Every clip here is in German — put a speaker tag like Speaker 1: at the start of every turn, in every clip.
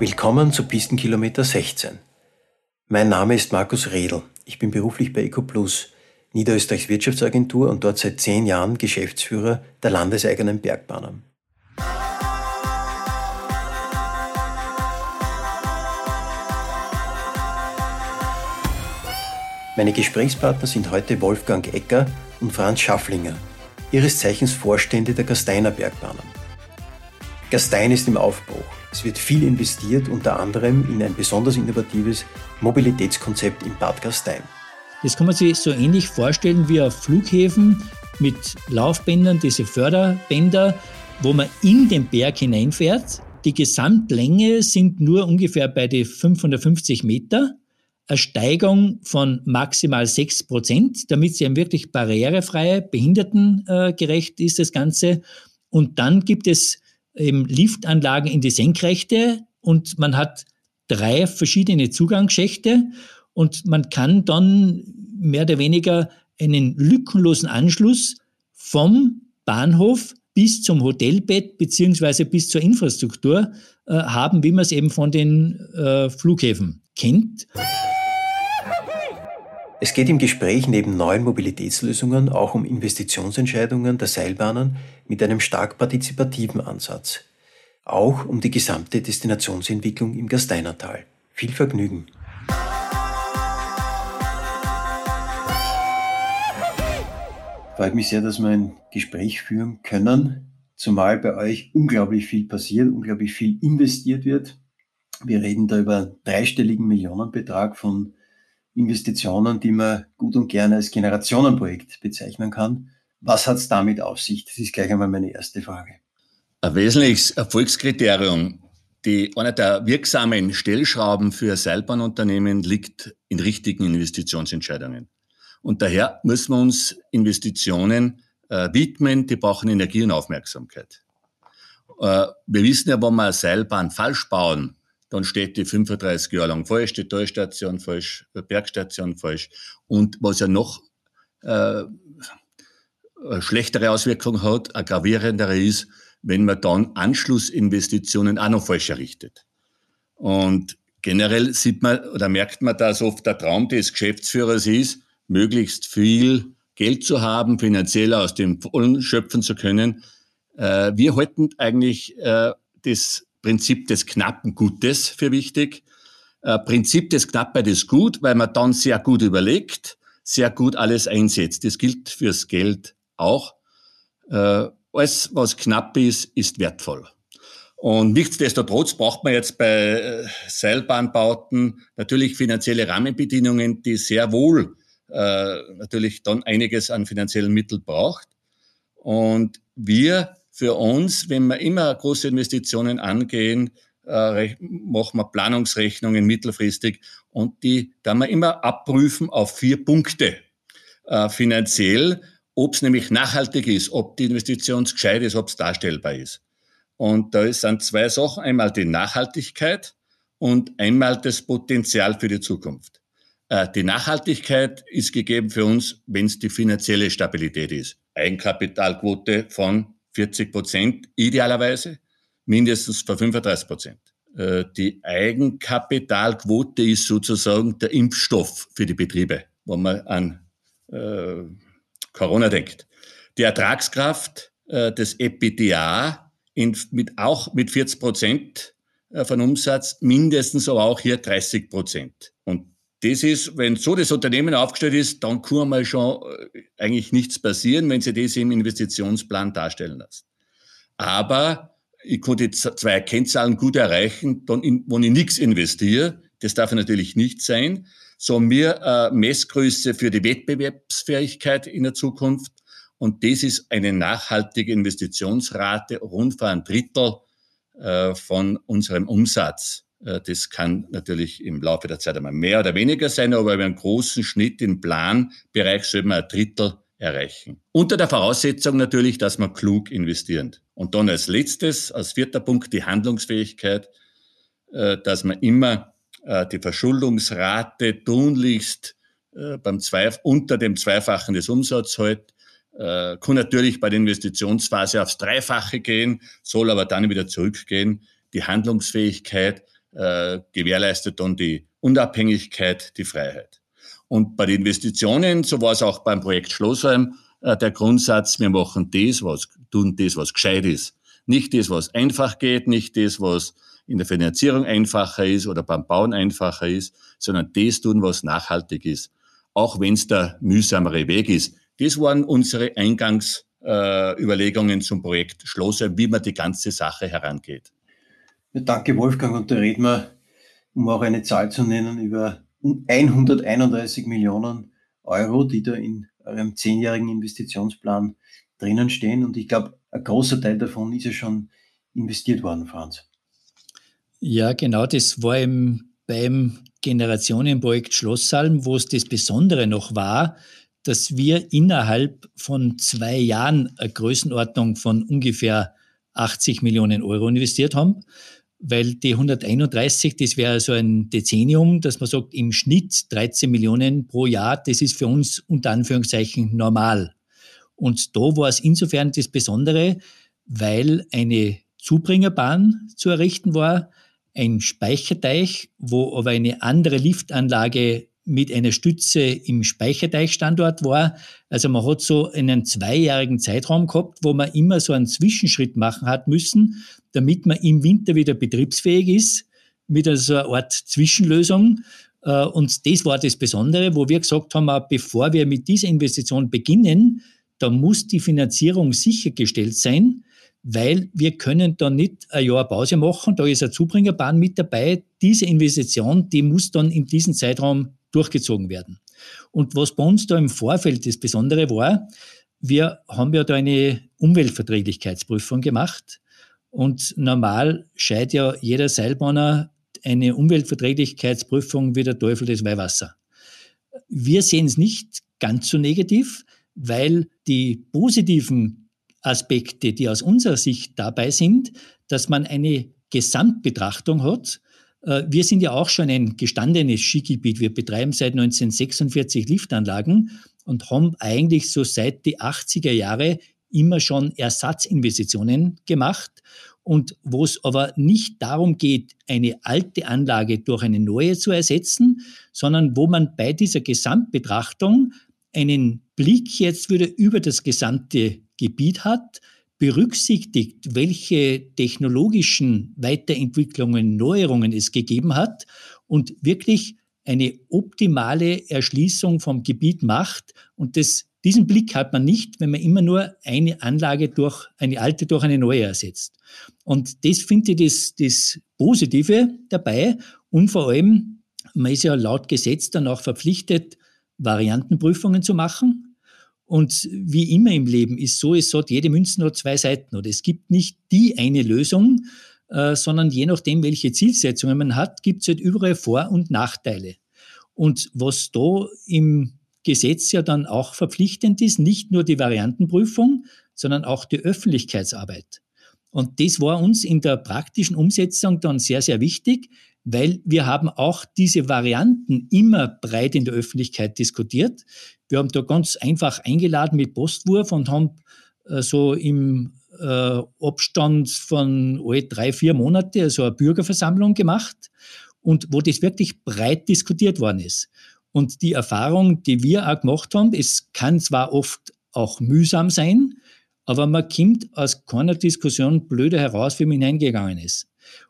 Speaker 1: Willkommen zu Pistenkilometer 16. Mein Name ist Markus Redl. Ich bin beruflich bei EcoPlus, Niederösterreichs Wirtschaftsagentur und dort seit zehn Jahren Geschäftsführer der landeseigenen Bergbahnen. Meine Gesprächspartner sind heute Wolfgang Ecker und Franz Schafflinger, ihres Zeichens Vorstände der Gasteiner Bergbahnen. Gastein ist im Aufbruch. Es wird viel investiert, unter anderem in ein besonders innovatives Mobilitätskonzept in Bad Gastein.
Speaker 2: Das kann man sich so ähnlich vorstellen wie auf Flughäfen mit Laufbändern, diese Förderbänder, wo man in den Berg hineinfährt. Die Gesamtlänge sind nur ungefähr bei den 550 Meter. Eine Steigung von maximal 6 Prozent, damit sie wirklich barrierefrei, behindertengerecht ist das Ganze. Und dann gibt es eben Liftanlagen in die Senkrechte und man hat drei verschiedene Zugangsschächte und man kann dann mehr oder weniger einen lückenlosen Anschluss vom Bahnhof bis zum Hotelbett beziehungsweise bis zur Infrastruktur äh, haben, wie man es eben von den äh, Flughäfen kennt.
Speaker 1: Es geht im Gespräch neben neuen Mobilitätslösungen auch um Investitionsentscheidungen der Seilbahnen mit einem stark partizipativen Ansatz. Auch um die gesamte Destinationsentwicklung im Gasteinertal. Viel Vergnügen! Freut mich sehr, dass wir ein Gespräch führen können, zumal bei euch unglaublich viel passiert, unglaublich viel investiert wird. Wir reden da über dreistelligen Millionenbetrag von Investitionen, die man gut und gerne als Generationenprojekt bezeichnen kann. Was hat es damit auf sich? Das ist gleich einmal meine erste Frage.
Speaker 3: Ein wesentliches Erfolgskriterium, die, einer der wirksamen Stellschrauben für Seilbahnunternehmen liegt in richtigen Investitionsentscheidungen. Und daher müssen wir uns Investitionen äh, widmen, die brauchen Energie und Aufmerksamkeit. Äh, wir wissen ja, wenn wir eine Seilbahn falsch bauen, dann steht die 35 Jahre lang falsch, die Talstation falsch, die Bergstation falsch. Und was ja noch äh, eine schlechtere Auswirkung hat, eine gravierendere ist, wenn man dann Anschlussinvestitionen auch noch falsch errichtet. Und generell sieht man oder merkt man, dass oft der Traum des Geschäftsführers ist, möglichst viel Geld zu haben, finanziell aus dem Vollen schöpfen zu können. Äh, wir halten eigentlich äh, das Prinzip des knappen Gutes für wichtig. Äh, Prinzip des Knappheit ist gut, weil man dann sehr gut überlegt, sehr gut alles einsetzt. Das gilt fürs Geld auch. Äh, alles, was knapp ist, ist wertvoll. Und nichtsdestotrotz braucht man jetzt bei äh, Seilbahnbauten natürlich finanzielle Rahmenbedingungen, die sehr wohl äh, natürlich dann einiges an finanziellen Mitteln braucht. Und wir für uns, wenn wir immer große Investitionen angehen, äh, machen wir Planungsrechnungen mittelfristig und die kann man immer abprüfen auf vier Punkte. Äh, finanziell, ob es nämlich nachhaltig ist, ob die Investition gescheit ist, ob es darstellbar ist. Und da sind zwei Sachen. Einmal die Nachhaltigkeit und einmal das Potenzial für die Zukunft. Äh, die Nachhaltigkeit ist gegeben für uns, wenn es die finanzielle Stabilität ist. Eigenkapitalquote von 40 Prozent idealerweise, mindestens bei 35 Prozent. Äh, die Eigenkapitalquote ist sozusagen der Impfstoff für die Betriebe, wenn man an äh, Corona denkt. Die Ertragskraft äh, des EPDA in, mit, auch mit 40 Prozent äh, von Umsatz, mindestens aber auch hier 30 Prozent. Das ist, wenn so das Unternehmen aufgestellt ist, dann kann mal schon äh, eigentlich nichts passieren, wenn Sie das im Investitionsplan darstellen lassen. Aber ich konnte zwei Kennzahlen gut erreichen, dann in, wenn ich nichts investiere, das darf natürlich nicht sein, so mir äh, Messgröße für die Wettbewerbsfähigkeit in der Zukunft. Und das ist eine nachhaltige Investitionsrate rund für ein Drittel äh, von unserem Umsatz. Äh, das kann natürlich im Laufe der Zeit einmal mehr oder weniger sein, aber über einen großen Schnitt im Planbereich soll man ein Drittel erreichen. Unter der Voraussetzung natürlich, dass man klug investieren. Und dann als letztes, als vierter Punkt, die Handlungsfähigkeit, äh, dass man immer äh, die Verschuldungsrate tunlichst beim Zweif unter dem Zweifachen des Umsatzes hält. Kann natürlich bei der Investitionsphase aufs Dreifache gehen, soll aber dann wieder zurückgehen. Die Handlungsfähigkeit äh, gewährleistet dann die Unabhängigkeit, die Freiheit. Und bei den Investitionen, so war es auch beim Projekt Schlossheim, äh, der Grundsatz, wir machen das, was, tun das, was gescheit ist. Nicht das, was einfach geht, nicht das, was in der Finanzierung einfacher ist oder beim Bauen einfacher ist, sondern das tun, was nachhaltig ist. Auch wenn es der mühsamere Weg ist. Das waren unsere Eingangsüberlegungen äh, zum Projekt Schlossheim, wie man die ganze Sache herangeht.
Speaker 1: Danke, Wolfgang. Und da reden wir, um auch eine Zahl zu nennen, über 131 Millionen Euro, die da in eurem zehnjährigen Investitionsplan drinnen stehen. Und ich glaube, ein großer Teil davon ist ja schon investiert worden, Franz.
Speaker 2: Ja, genau, das war im, beim Generationenprojekt Schlossalm, wo es das Besondere noch war, dass wir innerhalb von zwei Jahren eine Größenordnung von ungefähr 80 Millionen Euro investiert haben weil die 131, das wäre so ein Dezennium, dass man sagt, im Schnitt 13 Millionen pro Jahr, das ist für uns unter Anführungszeichen normal. Und da war es insofern das Besondere, weil eine Zubringerbahn zu errichten war, ein Speicherteich, wo aber eine andere Liftanlage mit einer Stütze im Speicherteichstandort war. Also man hat so einen zweijährigen Zeitraum gehabt, wo man immer so einen Zwischenschritt machen hat müssen, damit man im Winter wieder betriebsfähig ist, mit so einer Art Zwischenlösung. Äh, und das war das Besondere, wo wir gesagt haben, bevor wir mit dieser Investition beginnen, da muss die Finanzierung sichergestellt sein, weil wir können da nicht ein Jahr Pause machen, da ist eine Zubringerbahn mit dabei. Diese Investition, die muss dann in diesem Zeitraum durchgezogen werden. Und was bei uns da im Vorfeld das Besondere war, wir haben ja da eine Umweltverträglichkeitsprüfung gemacht. Und normal scheint ja jeder Seilbahner eine Umweltverträglichkeitsprüfung wie der Teufel des Weihwasser. Wir sehen es nicht ganz so negativ, weil die positiven Aspekte, die aus unserer Sicht dabei sind, dass man eine Gesamtbetrachtung hat wir sind ja auch schon ein gestandenes Skigebiet. Wir betreiben seit 1946 Liftanlagen und haben eigentlich so seit die 80er Jahre immer schon Ersatzinvestitionen gemacht. Und wo es aber nicht darum geht, eine alte Anlage durch eine neue zu ersetzen, sondern wo man bei dieser Gesamtbetrachtung einen Blick jetzt wieder über das gesamte Gebiet hat, berücksichtigt, welche technologischen Weiterentwicklungen, Neuerungen es gegeben hat und wirklich eine optimale Erschließung vom Gebiet macht. Und das, diesen Blick hat man nicht, wenn man immer nur eine Anlage durch eine alte durch eine neue ersetzt. Und das finde ich das, das Positive dabei. Und vor allem, man ist ja laut Gesetz dann auch verpflichtet, Variantenprüfungen zu machen. Und wie immer im Leben ist so, es hat jede Münze nur zwei Seiten. Oder es gibt nicht die eine Lösung, äh, sondern je nachdem, welche Zielsetzungen man hat, gibt es halt überall Vor- und Nachteile. Und was da im Gesetz ja dann auch verpflichtend ist, nicht nur die Variantenprüfung, sondern auch die Öffentlichkeitsarbeit. Und das war uns in der praktischen Umsetzung dann sehr, sehr wichtig, weil wir haben auch diese Varianten immer breit in der Öffentlichkeit diskutiert. Wir haben da ganz einfach eingeladen mit Postwurf und haben äh, so im äh, Abstand von alle drei, vier Monate also eine Bürgerversammlung gemacht und wo das wirklich breit diskutiert worden ist. Und die Erfahrung, die wir auch gemacht haben, es kann zwar oft auch mühsam sein, aber man kommt aus keiner Diskussion blöder heraus, wie man hineingegangen ist.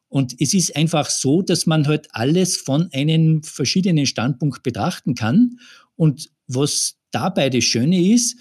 Speaker 2: Und es ist einfach so, dass man halt alles von einem verschiedenen Standpunkt betrachten kann. Und was dabei das Schöne ist,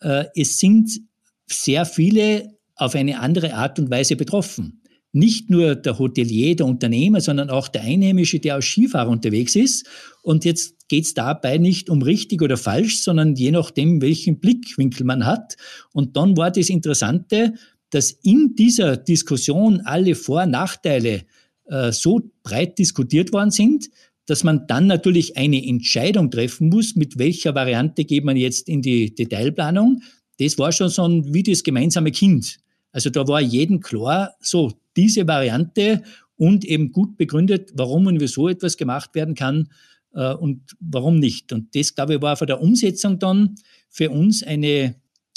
Speaker 2: äh, es sind sehr viele auf eine andere Art und Weise betroffen. Nicht nur der Hotelier, der Unternehmer, sondern auch der Einheimische, der als Skifahrer unterwegs ist. Und jetzt geht es dabei nicht um richtig oder falsch, sondern je nachdem, welchen Blickwinkel man hat. Und dann war das Interessante, dass in dieser Diskussion alle Vor- und Nachteile äh, so breit diskutiert worden sind, dass man dann natürlich eine Entscheidung treffen muss, mit welcher Variante geht man jetzt in die Detailplanung. Das war schon so ein, wie das gemeinsame Kind. Also da war jedem klar, so diese Variante und eben gut begründet, warum und wieso etwas gemacht werden kann äh, und warum nicht. Und das, glaube ich, war von der Umsetzung dann für uns eine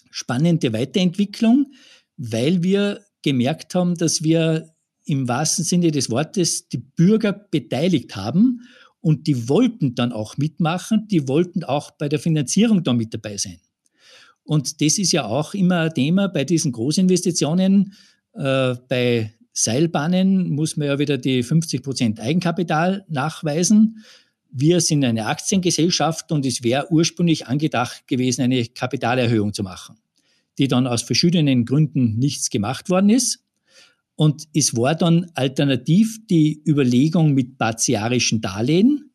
Speaker 2: spannende Weiterentwicklung, weil wir gemerkt haben, dass wir im wahrsten Sinne des Wortes die Bürger beteiligt haben und die wollten dann auch mitmachen, die wollten auch bei der Finanzierung da mit dabei sein. Und das ist ja auch immer ein Thema bei diesen Großinvestitionen. Äh, bei Seilbahnen muss man ja wieder die 50 Prozent Eigenkapital nachweisen. Wir sind eine Aktiengesellschaft und es wäre ursprünglich angedacht gewesen, eine Kapitalerhöhung zu machen, die dann aus verschiedenen Gründen nichts gemacht worden ist. Und es war dann alternativ die Überlegung mit partiarischen Darlehen,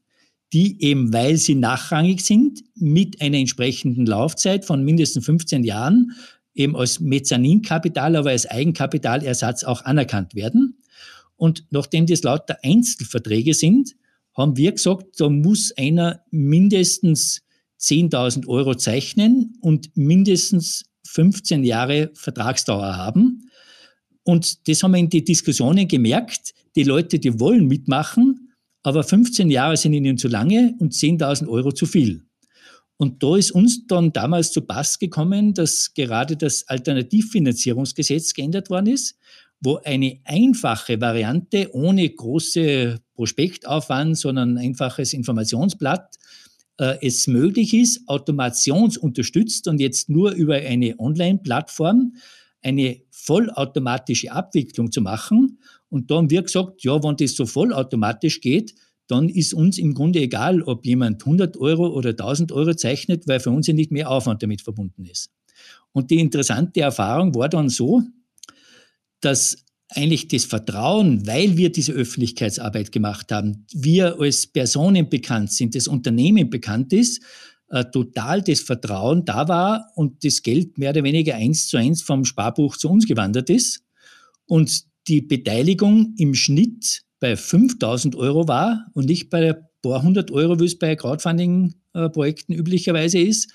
Speaker 2: die eben, weil sie nachrangig sind, mit einer entsprechenden Laufzeit von mindestens 15 Jahren eben als Mezzaninkapital, aber als Eigenkapitalersatz auch anerkannt werden. Und nachdem das lauter Einzelverträge sind, haben wir gesagt, da muss einer mindestens 10.000 Euro zeichnen und mindestens 15 Jahre Vertragsdauer haben. Und das haben wir in die Diskussionen gemerkt. Die Leute, die wollen mitmachen, aber 15 Jahre sind ihnen zu lange und 10.000 Euro zu viel. Und da ist uns dann damals zu Pass gekommen, dass gerade das Alternativfinanzierungsgesetz geändert worden ist, wo eine einfache Variante ohne große Prospektaufwand, sondern ein einfaches Informationsblatt äh, es möglich ist, automationsunterstützt und jetzt nur über eine Online-Plattform eine vollautomatische Abwicklung zu machen. Und da haben wir gesagt, ja, wenn das so vollautomatisch geht, dann ist uns im Grunde egal, ob jemand 100 Euro oder 1000 Euro zeichnet, weil für uns ja nicht mehr Aufwand damit verbunden ist. Und die interessante Erfahrung war dann so, dass eigentlich das Vertrauen, weil wir diese Öffentlichkeitsarbeit gemacht haben, wir als Personen bekannt sind, das Unternehmen bekannt ist, äh, total das Vertrauen da war und das Geld mehr oder weniger eins zu eins vom Sparbuch zu uns gewandert ist und die Beteiligung im Schnitt bei 5000 Euro war und nicht bei ein paar hundert Euro, wie es bei Crowdfunding-Projekten üblicherweise ist.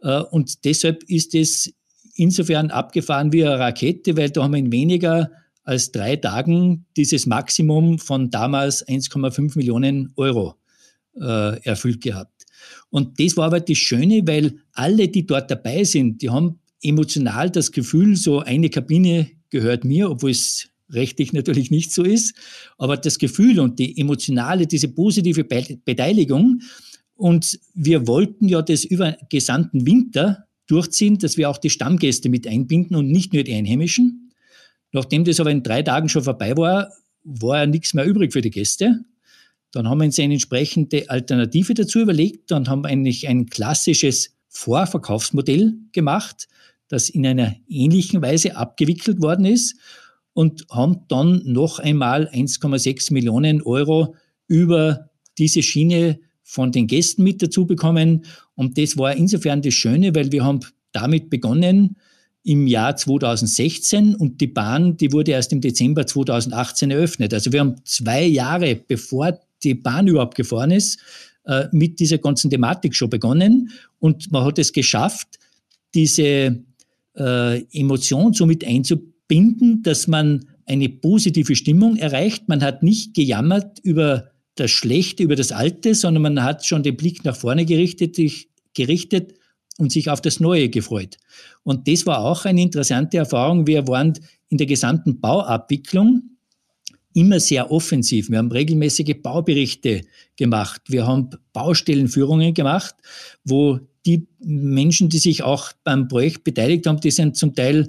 Speaker 2: Äh, und deshalb ist es insofern abgefahren wie eine Rakete, weil da haben wir in weniger als drei Tagen dieses Maximum von damals 1,5 Millionen Euro äh, erfüllt gehabt. Und das war aber das Schöne, weil alle, die dort dabei sind, die haben emotional das Gefühl, so eine Kabine gehört mir, obwohl es rechtlich natürlich nicht so ist, aber das Gefühl und die emotionale, diese positive Beteiligung. Und wir wollten ja das über gesamten Winter durchziehen, dass wir auch die Stammgäste mit einbinden und nicht nur die Einheimischen. Nachdem das aber in drei Tagen schon vorbei war, war ja nichts mehr übrig für die Gäste. Dann haben wir uns eine entsprechende Alternative dazu überlegt und haben eigentlich ein klassisches Vorverkaufsmodell gemacht, das in einer ähnlichen Weise abgewickelt worden ist und haben dann noch einmal 1,6 Millionen Euro über diese Schiene von den Gästen mit dazu bekommen. Und das war insofern das Schöne, weil wir haben damit begonnen im Jahr 2016 und die Bahn, die wurde erst im Dezember 2018 eröffnet. Also wir haben zwei Jahre, bevor die Bahn überhaupt gefahren ist, äh, mit dieser ganzen Thematik schon begonnen. Und man hat es geschafft, diese äh, Emotion so mit einzubinden, dass man eine positive Stimmung erreicht. Man hat nicht gejammert über das Schlechte, über das Alte, sondern man hat schon den Blick nach vorne gerichtet, gerichtet und sich auf das Neue gefreut. Und das war auch eine interessante Erfahrung. Wir waren in der gesamten Bauabwicklung immer sehr offensiv. Wir haben regelmäßige Bauberichte gemacht. Wir haben Baustellenführungen gemacht, wo die Menschen, die sich auch beim Projekt beteiligt haben, die sind zum Teil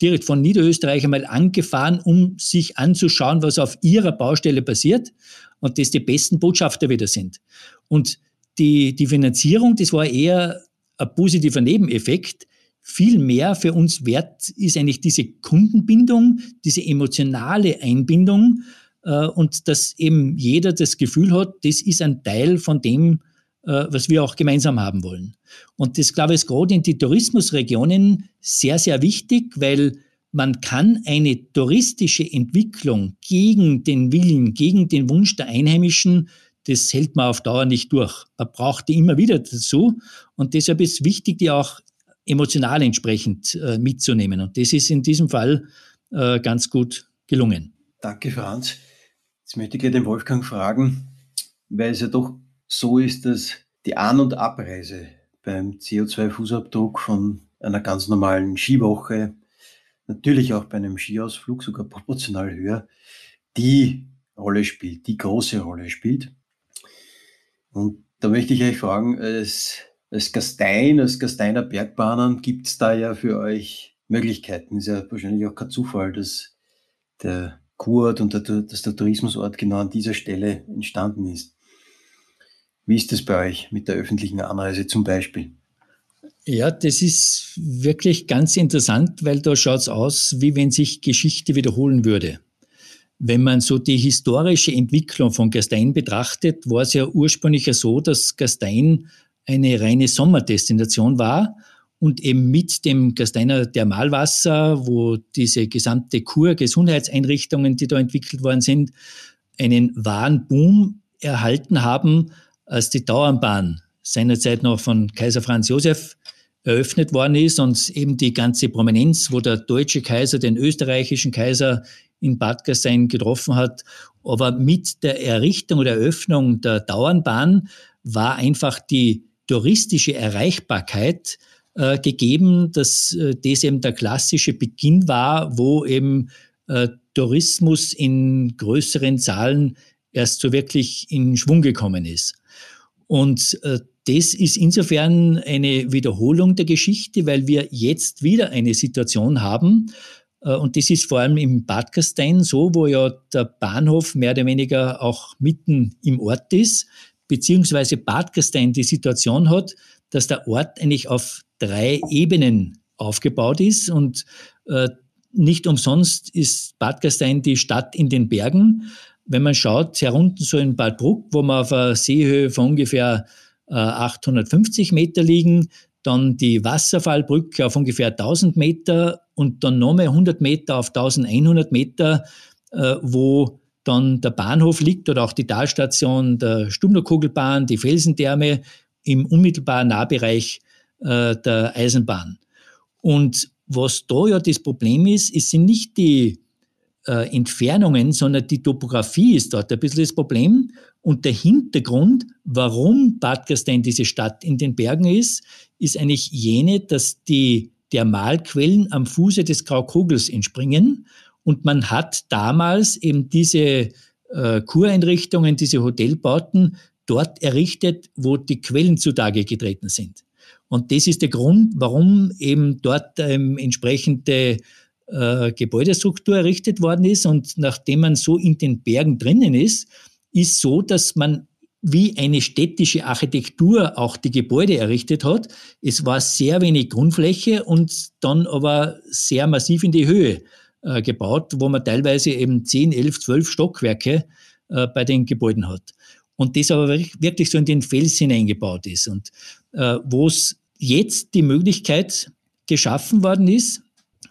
Speaker 2: direkt von Niederösterreich einmal angefahren, um sich anzuschauen, was auf ihrer Baustelle passiert und das die besten Botschafter wieder sind. Und die, die Finanzierung, das war eher ein positiver Nebeneffekt, viel mehr für uns wert ist eigentlich diese Kundenbindung, diese emotionale Einbindung äh, und dass eben jeder das Gefühl hat, das ist ein Teil von dem, äh, was wir auch gemeinsam haben wollen. Und das, glaube ich, ist gerade in die Tourismusregionen sehr, sehr wichtig, weil man kann eine touristische Entwicklung gegen den Willen, gegen den Wunsch der Einheimischen das hält man auf Dauer nicht durch. Man braucht die immer wieder dazu. Und deshalb ist es wichtig, die auch emotional entsprechend äh, mitzunehmen. Und das ist in diesem Fall äh, ganz gut gelungen.
Speaker 1: Danke, Franz. Jetzt möchte ich den Wolfgang fragen, weil es ja doch so ist, dass die An- und Abreise beim CO2-Fußabdruck von einer ganz normalen Skiwoche, natürlich auch bei einem Skiausflug sogar proportional höher die Rolle spielt, die große Rolle spielt. Und da möchte ich euch fragen, als, als Gastein, als Gasteiner Bergbahnen, gibt es da ja für euch Möglichkeiten? Ist ja wahrscheinlich auch kein Zufall, dass der Kurort und der, dass der Tourismusort genau an dieser Stelle entstanden ist. Wie ist das bei euch mit der öffentlichen Anreise zum Beispiel?
Speaker 2: Ja, das ist wirklich ganz interessant, weil da schaut es aus, wie wenn sich Geschichte wiederholen würde. Wenn man so die historische Entwicklung von Gastein betrachtet, war es ja ursprünglich so, dass Gastein eine reine Sommerdestination war und eben mit dem Gasteiner Thermalwasser, wo diese gesamte Kur Gesundheitseinrichtungen, die da entwickelt worden sind, einen wahren Boom erhalten haben, als die Dauernbahn seinerzeit noch von Kaiser Franz Josef eröffnet worden ist und eben die ganze Prominenz, wo der deutsche Kaiser den österreichischen Kaiser in Bad Gastein getroffen hat. Aber mit der Errichtung oder Eröffnung der Dauernbahn war einfach die touristische Erreichbarkeit äh, gegeben, dass äh, das eben der klassische Beginn war, wo eben äh, Tourismus in größeren Zahlen erst so wirklich in Schwung gekommen ist. Und äh, das ist insofern eine Wiederholung der Geschichte, weil wir jetzt wieder eine Situation haben, und das ist vor allem im Bad Gastein so, wo ja der Bahnhof mehr oder weniger auch mitten im Ort ist, beziehungsweise Bad Gastein die Situation hat, dass der Ort eigentlich auf drei Ebenen aufgebaut ist und äh, nicht umsonst ist Bad Gastein die Stadt in den Bergen. Wenn man schaut, herunten so in Bad Bruck, wo wir auf einer Seehöhe von ungefähr äh, 850 Meter liegen, dann die Wasserfallbrücke auf ungefähr 1000 Meter und dann nochmal 100 Meter auf 1100 Meter, äh, wo dann der Bahnhof liegt oder auch die Talstation der Stumnerkugelbahn, die Felsentherme im unmittelbaren Nahbereich äh, der Eisenbahn. Und was da ja das Problem ist, es sind nicht die äh, Entfernungen, sondern die Topografie ist dort ein bisschen das Problem. Und der Hintergrund, warum Bad Gastein diese Stadt in den Bergen ist, ist eigentlich jene, dass die Thermalquellen am Fuße des Graukogels entspringen. Und man hat damals eben diese äh, Kureinrichtungen, diese Hotelbauten dort errichtet, wo die Quellen zutage getreten sind. Und das ist der Grund, warum eben dort ähm, entsprechende äh, Gebäudestruktur errichtet worden ist. Und nachdem man so in den Bergen drinnen ist, ist so, dass man wie eine städtische Architektur auch die Gebäude errichtet hat. Es war sehr wenig Grundfläche und dann aber sehr massiv in die Höhe äh, gebaut, wo man teilweise eben 10, 11, 12 Stockwerke äh, bei den Gebäuden hat. Und das aber wirklich so in den Fels hineingebaut ist. Und äh, wo es jetzt die Möglichkeit geschaffen worden ist,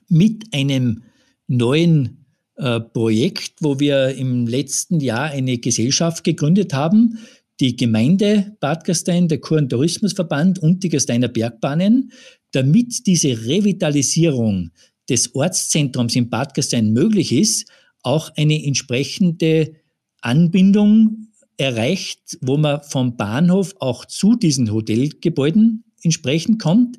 Speaker 2: mit einem neuen äh, Projekt, wo wir im letzten Jahr eine Gesellschaft gegründet haben, die Gemeinde Bad Gastein, der Kur- und Tourismusverband und die Gasteiner Bergbahnen, damit diese Revitalisierung des Ortszentrums in Bad Gastein möglich ist, auch eine entsprechende Anbindung erreicht, wo man vom Bahnhof auch zu diesen Hotelgebäuden entsprechend kommt.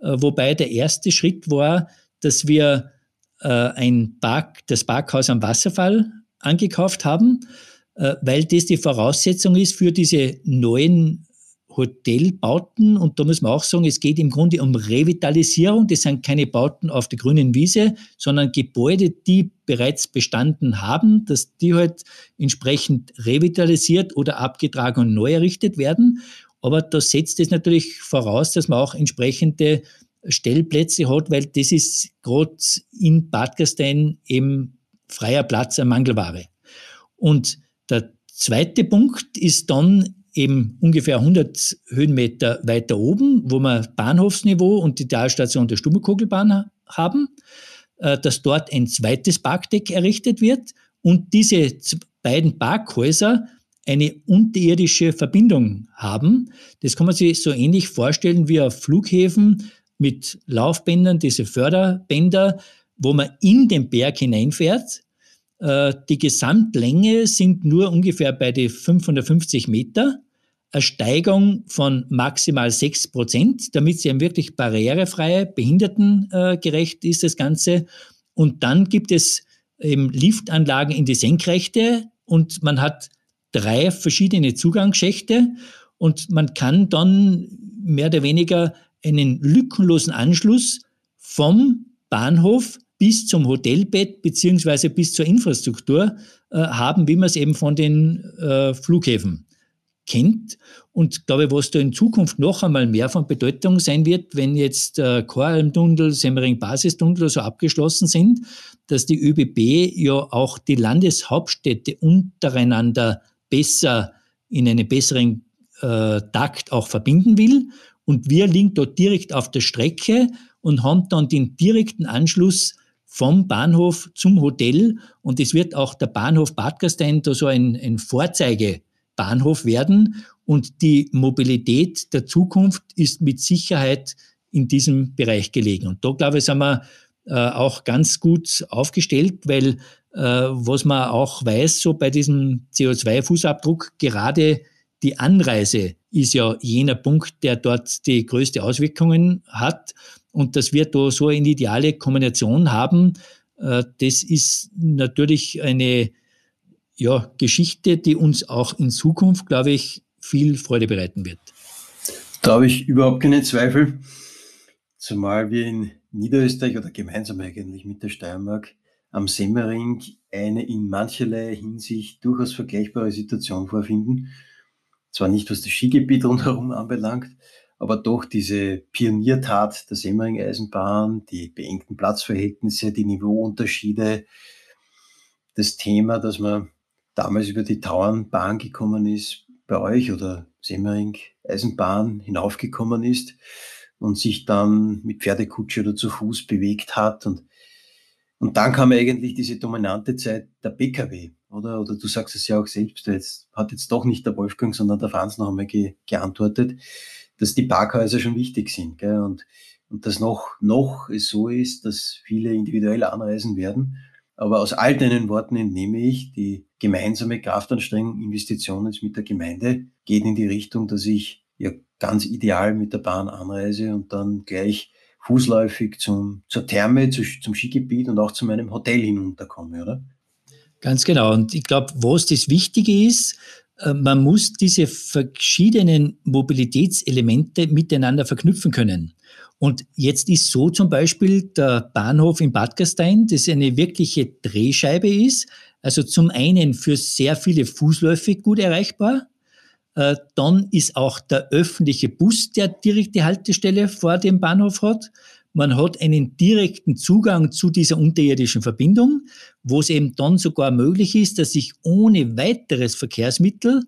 Speaker 2: Äh, wobei der erste Schritt war, dass wir äh, ein Park, das Parkhaus am Wasserfall angekauft haben, äh, weil das die Voraussetzung ist für diese neuen Hotelbauten. Und da muss man auch sagen, es geht im Grunde um Revitalisierung. Das sind keine Bauten auf der grünen Wiese, sondern Gebäude, die bereits bestanden haben, dass die halt entsprechend revitalisiert oder abgetragen und neu errichtet werden. Aber da setzt es natürlich voraus, dass man auch entsprechende Stellplätze hat, weil das ist gerade in Gastein eben freier Platz an Mangelware. Und der zweite Punkt ist dann eben ungefähr 100 Höhenmeter weiter oben, wo wir Bahnhofsniveau und die Talstation der Stummelkugelbahn haben, äh, dass dort ein zweites Parkdeck errichtet wird und diese beiden Parkhäuser eine unterirdische Verbindung haben. Das kann man sich so ähnlich vorstellen wie auf Flughäfen mit Laufbändern, diese Förderbänder, wo man in den Berg hineinfährt. Äh, die Gesamtlänge sind nur ungefähr bei die 550 Meter. Eine Steigung von maximal 6 Prozent, damit sie wirklich barrierefrei, behindertengerecht ist, das Ganze. Und dann gibt es eben Liftanlagen in die Senkrechte und man hat drei verschiedene Zugangsschächte und man kann dann mehr oder weniger einen lückenlosen Anschluss vom Bahnhof bis zum Hotelbett beziehungsweise bis zur Infrastruktur äh, haben, wie man es eben von den äh, Flughäfen kennt. Und glaube, was da in Zukunft noch einmal mehr von Bedeutung sein wird, wenn jetzt äh, Choralm-Tunnel, Semmering-Basistunnel so abgeschlossen sind, dass die ÖBB ja auch die Landeshauptstädte untereinander besser in einen besseren äh, Takt auch verbinden will. Und wir liegen dort direkt auf der Strecke und haben dann den direkten Anschluss vom Bahnhof zum Hotel. Und es wird auch der Bahnhof Bad Gastein da so ein, ein Vorzeigebahnhof werden. Und die Mobilität der Zukunft ist mit Sicherheit in diesem Bereich gelegen. Und da, glaube ich, sind wir äh, auch ganz gut aufgestellt, weil äh, was man auch weiß, so bei diesem CO2-Fußabdruck, gerade die Anreise ist ja jener Punkt, der dort die größte Auswirkungen hat. Und dass wir da so eine ideale Kombination haben, äh, das ist natürlich eine ja, Geschichte, die uns auch in Zukunft, glaube ich, viel Freude bereiten wird.
Speaker 1: Da habe ich überhaupt keinen Zweifel, zumal wir in Niederösterreich oder gemeinsam eigentlich mit der Steiermark am Semmering eine in mancherlei Hinsicht durchaus vergleichbare Situation vorfinden zwar nicht was das Skigebiet rundherum anbelangt, aber doch diese Pioniertat der Semmering-Eisenbahn, die beengten Platzverhältnisse, die Niveauunterschiede, das Thema, dass man damals über die Tauernbahn gekommen ist, bei euch oder Semmering-Eisenbahn hinaufgekommen ist und sich dann mit Pferdekutsche oder zu Fuß bewegt hat. Und, und dann kam eigentlich diese dominante Zeit der Pkw oder? Oder du sagst es ja auch selbst, jetzt hat jetzt doch nicht der Wolfgang, sondern der Franz noch einmal ge geantwortet, dass die Parkhäuser schon wichtig sind, gell? Und, und dass noch, noch es so ist, dass viele individuell anreisen werden. Aber aus all deinen Worten entnehme ich, die gemeinsame Kraftanstrengung, Investitionen mit der Gemeinde geht in die Richtung, dass ich ja ganz ideal mit der Bahn anreise und dann gleich fußläufig zum, zur Therme, zu, zum Skigebiet und auch zu meinem Hotel hinunterkomme, oder?
Speaker 2: Ganz genau. Und ich glaube, was das Wichtige ist, äh, man muss diese verschiedenen Mobilitätselemente miteinander verknüpfen können. Und jetzt ist so zum Beispiel der Bahnhof in Bad Gastein, das eine wirkliche Drehscheibe ist. Also zum einen für sehr viele Fußläufig gut erreichbar. Äh, dann ist auch der öffentliche Bus, der direkt die Haltestelle vor dem Bahnhof hat. Man hat einen direkten Zugang zu dieser unterirdischen Verbindung, wo es eben dann sogar möglich ist, dass ich ohne weiteres Verkehrsmittel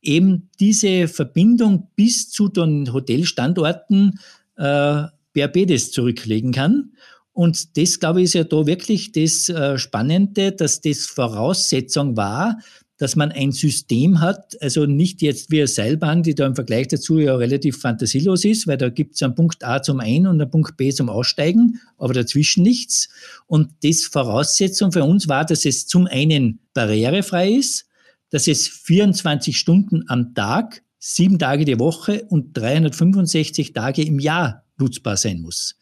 Speaker 2: eben diese Verbindung bis zu den Hotelstandorten äh, per Bedes zurücklegen kann. Und das, glaube ich, ist ja da wirklich das äh, Spannende, dass das Voraussetzung war, dass man ein System hat, also nicht jetzt wie eine Seilbahn, die da im Vergleich dazu ja relativ fantasielos ist, weil da gibt es einen Punkt A zum Ein- und einen Punkt B zum Aussteigen, aber dazwischen nichts. Und das Voraussetzung für uns war, dass es zum einen barrierefrei ist, dass es 24 Stunden am Tag, sieben Tage die Woche und 365 Tage im Jahr nutzbar sein muss.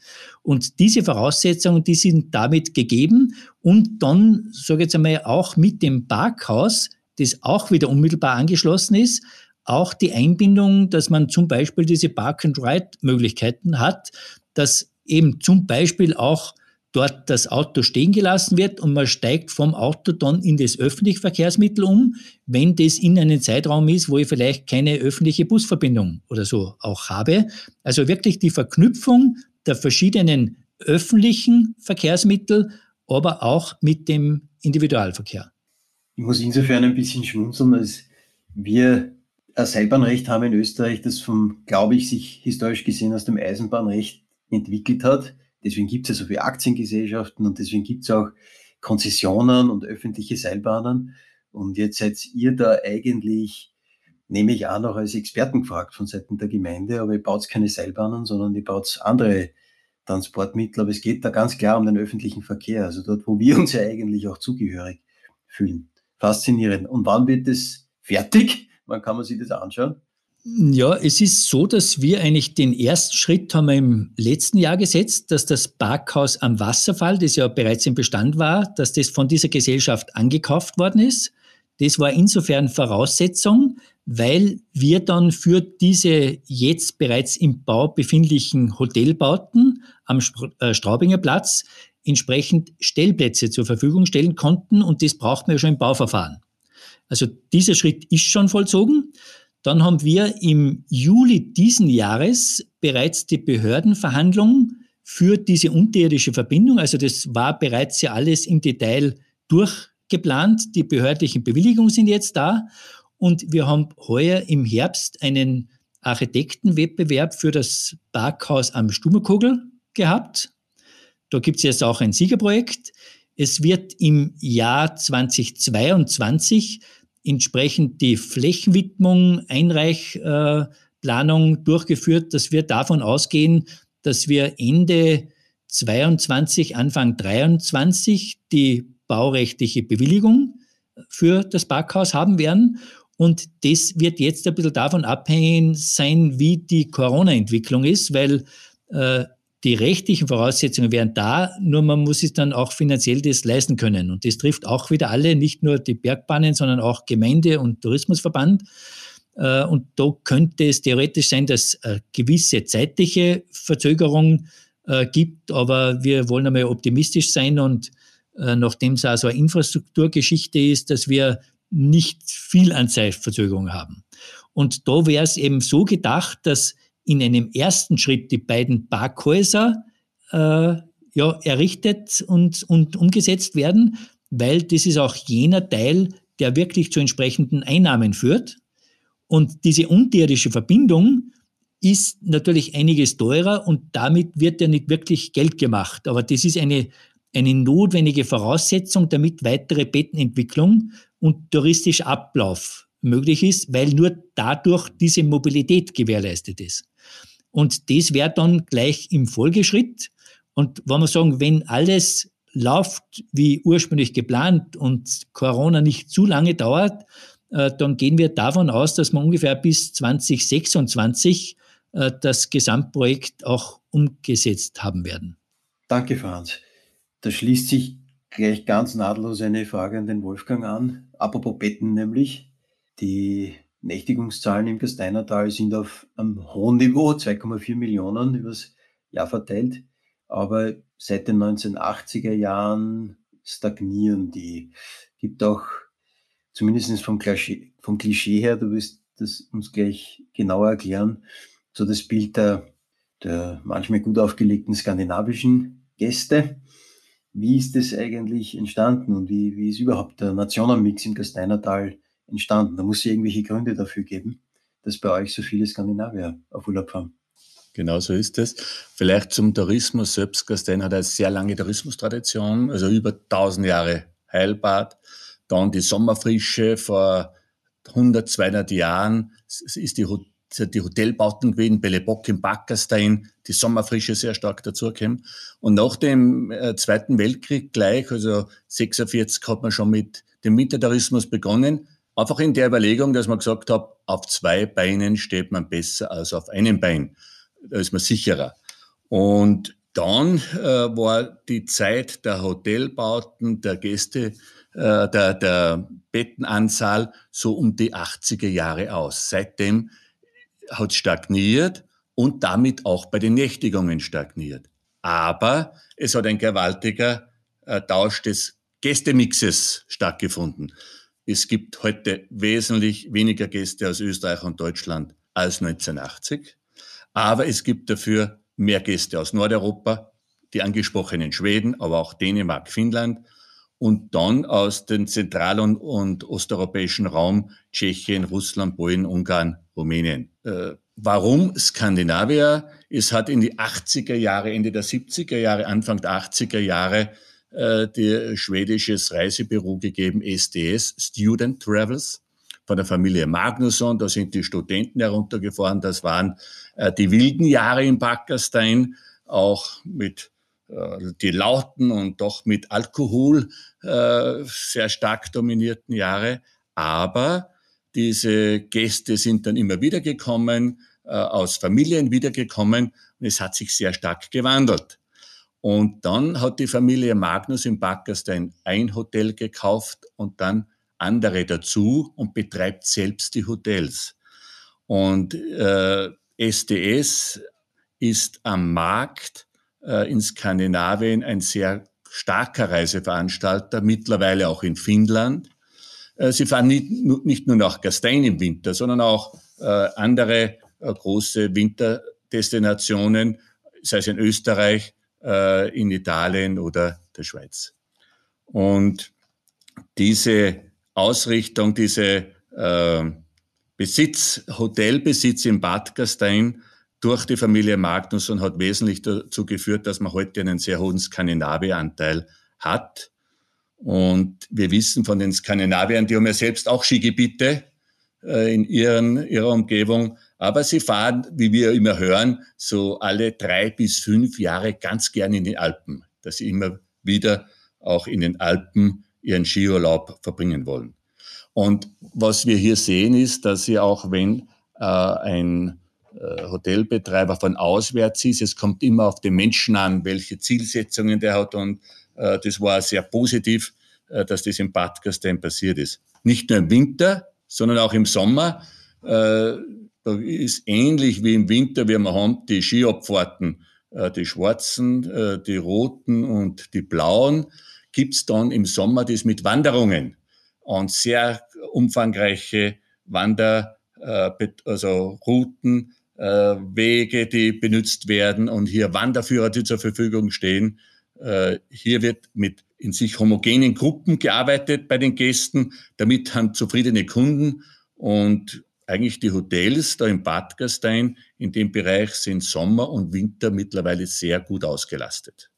Speaker 2: Und diese Voraussetzungen, die sind damit gegeben und dann, sage ich jetzt einmal, auch mit dem Parkhaus das auch wieder unmittelbar angeschlossen ist, auch die Einbindung, dass man zum Beispiel diese Park-and-Ride-Möglichkeiten hat, dass eben zum Beispiel auch dort das Auto stehen gelassen wird und man steigt vom Auto dann in das öffentliche Verkehrsmittel um, wenn das in einem Zeitraum ist, wo ich vielleicht keine öffentliche Busverbindung oder so auch habe. Also wirklich die Verknüpfung der verschiedenen öffentlichen Verkehrsmittel, aber auch mit dem Individualverkehr.
Speaker 1: Ich muss insofern ein bisschen schmunzeln, als wir ein Seilbahnrecht haben in Österreich, das vom, glaube ich, sich historisch gesehen aus dem Eisenbahnrecht entwickelt hat. Deswegen gibt es ja so viele Aktiengesellschaften und deswegen gibt es auch Konzessionen und öffentliche Seilbahnen. Und jetzt seid ihr da eigentlich, nehme ich an, auch als Experten gefragt von Seiten der Gemeinde, aber ihr baut keine Seilbahnen, sondern ihr baut andere Transportmittel. Aber es geht da ganz klar um den öffentlichen Verkehr, also dort, wo wir uns ja eigentlich auch zugehörig fühlen faszinierend. Und wann wird es fertig? Wann kann man sich das anschauen?
Speaker 2: Ja, es ist so, dass wir eigentlich den ersten Schritt haben wir im letzten Jahr gesetzt, dass das Parkhaus am Wasserfall, das ja bereits im Bestand war, dass das von dieser Gesellschaft angekauft worden ist. Das war insofern Voraussetzung, weil wir dann für diese jetzt bereits im Bau befindlichen Hotelbauten am äh, Straubinger Platz entsprechend Stellplätze zur Verfügung stellen konnten und das braucht man ja schon im Bauverfahren. Also dieser Schritt ist schon vollzogen. Dann haben wir im Juli diesen Jahres bereits die Behördenverhandlung für diese unterirdische Verbindung. Also das war bereits ja alles im Detail durchgeplant. Die behördlichen Bewilligungen sind jetzt da. Und wir haben heuer im Herbst einen Architektenwettbewerb für das Parkhaus am Stummerkogel gehabt. Da gibt es jetzt auch ein Siegerprojekt. Es wird im Jahr 2022 entsprechend die Flächenwidmung, Einreichplanung durchgeführt, dass wir davon ausgehen, dass wir Ende 22, Anfang 23 die baurechtliche Bewilligung für das Parkhaus haben werden. Und das wird jetzt ein bisschen davon abhängen sein, wie die Corona-Entwicklung ist, weil äh, die rechtlichen Voraussetzungen wären da, nur man muss es dann auch finanziell das leisten können. Und das trifft auch wieder alle, nicht nur die Bergbahnen, sondern auch Gemeinde und Tourismusverband. Äh, und da könnte es theoretisch sein, dass gewisse zeitliche Verzögerung äh, gibt, aber wir wollen einmal optimistisch sein und äh, nachdem es also eine Infrastrukturgeschichte ist, dass wir nicht viel an Zeitverzögerung haben. Und da wäre es eben so gedacht, dass in einem ersten Schritt die beiden Parkhäuser äh, ja, errichtet und, und umgesetzt werden, weil das ist auch jener Teil, der wirklich zu entsprechenden Einnahmen führt. Und diese unterirdische Verbindung ist natürlich einiges teurer und damit wird ja nicht wirklich Geld gemacht. Aber das ist eine, eine notwendige Voraussetzung, damit weitere Bettenentwicklung und touristischer Ablauf möglich ist, weil nur dadurch diese Mobilität gewährleistet ist. Und das wäre dann gleich im Folgeschritt. Und wenn wir sagen, wenn alles läuft wie ursprünglich geplant und Corona nicht zu lange dauert, äh, dann gehen wir davon aus, dass wir ungefähr bis 2026 äh, das Gesamtprojekt auch umgesetzt haben werden.
Speaker 1: Danke, Franz. Da schließt sich gleich ganz nahtlos eine Frage an den Wolfgang an. Apropos Betten nämlich. Die Nächtigungszahlen im Gasteinertal sind auf einem hohen Niveau, 2,4 Millionen übers Jahr verteilt. Aber seit den 1980er Jahren stagnieren die. Gibt auch, zumindest vom Klischee, vom Klischee her, du wirst das uns gleich genauer erklären, so das Bild der, der manchmal gut aufgelegten skandinavischen Gäste. Wie ist das eigentlich entstanden und wie, wie ist überhaupt der Nationenmix im Gasteinertal entstanden. Da muss es irgendwelche Gründe dafür geben, dass bei euch so viele Skandinavier auf Urlaub fahren.
Speaker 3: Genau so ist es. Vielleicht zum Tourismus selbst. Gastein hat eine sehr lange Tourismustradition, also über 1000 Jahre Heilbad. Dann die Sommerfrische vor 100, 200 Jahren ist die, die Hotelbauten gewesen, Bellebock im Backerstein, die Sommerfrische sehr stark dazugekommen. Und nach dem äh, Zweiten Weltkrieg gleich, also 46, hat man schon mit dem Wintertourismus begonnen. Einfach in der Überlegung, dass man gesagt hat, auf zwei Beinen steht man besser als auf einem Bein. Da ist man sicherer. Und dann äh, war die Zeit der Hotelbauten, der Gäste, äh, der, der Bettenanzahl so um die 80er Jahre aus. Seitdem hat es stagniert und damit auch bei den Nächtigungen stagniert. Aber es hat ein gewaltiger äh, Tausch des Gästemixes stattgefunden. Es gibt heute wesentlich weniger Gäste aus Österreich und Deutschland als 1980. Aber es gibt dafür mehr Gäste aus Nordeuropa, die angesprochenen Schweden, aber auch Dänemark, Finnland und dann aus dem zentral- und, und osteuropäischen Raum Tschechien, Russland, Polen, Ungarn, Rumänien. Äh, warum Skandinavier? Es hat in die 80er Jahre, Ende der 70er Jahre, Anfang der 80er Jahre äh, die schwedisches Reisebüro gegeben, SDS, Student Travels, von der Familie Magnusson. Da sind die Studenten heruntergefahren. Das waren äh, die wilden Jahre in Backerstein, auch mit äh, die lauten und doch mit Alkohol äh, sehr stark dominierten Jahre. Aber Diese Gäste sind dann immer wieder gekommen, äh, aus Familien wiedergekommen und es hat sich sehr stark gewandelt. Und dann hat die Familie Magnus in Backerstein ein Hotel gekauft und dann andere dazu und betreibt selbst die Hotels. Und äh, SDS ist am Markt äh, in Skandinavien ein sehr starker Reiseveranstalter, mittlerweile auch in Finnland. Äh, sie fahren nicht, nicht, nur nach Gastein im Winter, sondern auch äh, andere äh, große Winterdestinationen, sei es in Österreich, äh, in Italien oder der Schweiz. Und diese Ausrichtung, diese äh, Besitz, Hotelbesitz in Bad Gastein durch die Familie Magnusson hat wesentlich dazu geführt, dass man heute einen sehr hohen Skandinavieranteil hat. Und wir wissen von den Skandinaviern, die haben ja selbst auch Skigebiete äh, in ihren, ihrer Umgebung, aber sie fahren, wie wir immer hören, so alle drei bis fünf Jahre ganz gern in die Alpen, dass sie immer wieder auch in den Alpen ihren Skiurlaub verbringen wollen. Und was wir hier sehen ist, dass sie auch wenn äh, ein äh, Hotelbetreiber von auswärts ist, es kommt immer auf den Menschen an, welche Zielsetzungen der hat und äh, das war sehr positiv, äh, dass das in Bad Gastein passiert ist. Nicht nur im Winter, sondern auch im Sommer. Da ist ähnlich wie im Winter, wie wir haben die Skiabfahrten, äh, die schwarzen, äh, die roten und die blauen, gibt's dann im Sommer das mit Wanderungen und sehr umfangreiche Wander, äh, also Routen, Wege, die benutzt werden und hier Wanderführer, die zur Verfügung stehen. Hier wird mit in sich homogenen Gruppen gearbeitet bei den Gästen. Damit haben zufriedene Kunden und eigentlich die Hotels da im Bad Gastein in dem Bereich sind Sommer und Winter mittlerweile sehr gut ausgelastet.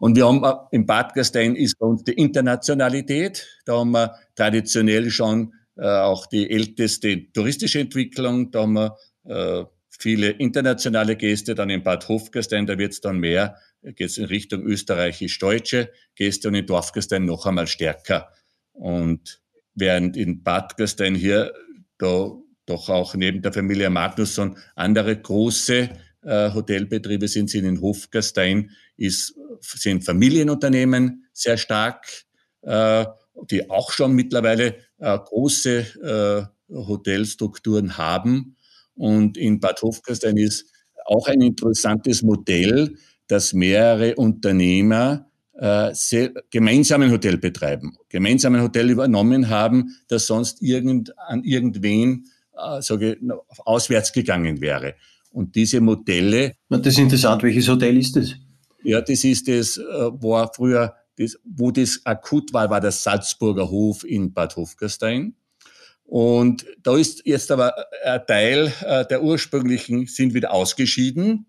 Speaker 3: Und wir haben äh, im Bad Gastein ist bei uns die Internationalität. Da haben wir traditionell schon äh, auch die älteste touristische Entwicklung. Da haben wir äh, viele internationale Gäste. Dann in Bad Hofgastein, da wird es dann mehr, geht es in Richtung österreichisch-deutsche Gäste und in Dorfgastein noch einmal stärker. Und während in Bad Gastein hier da doch auch neben der Familie Magnusson andere große äh, Hotelbetriebe sind, sind in Hofgastein ist sind Familienunternehmen sehr stark, äh, die auch schon mittlerweile äh, große äh, Hotelstrukturen haben. Und in Bad Hofgastein ist auch ein interessantes Modell, dass mehrere Unternehmer äh, gemeinsam ein Hotel betreiben, gemeinsam ein Hotel übernommen haben, das sonst irgend, an irgendwen äh, sage, auswärts gegangen wäre. Und diese Modelle.
Speaker 1: Das ist interessant. Welches Hotel ist das?
Speaker 3: Ja, das ist das, äh, war früher, das, wo das akut war, war der Salzburger Hof in Bad Hofgastein. Und da ist jetzt aber ein Teil äh, der ursprünglichen sind wieder ausgeschieden,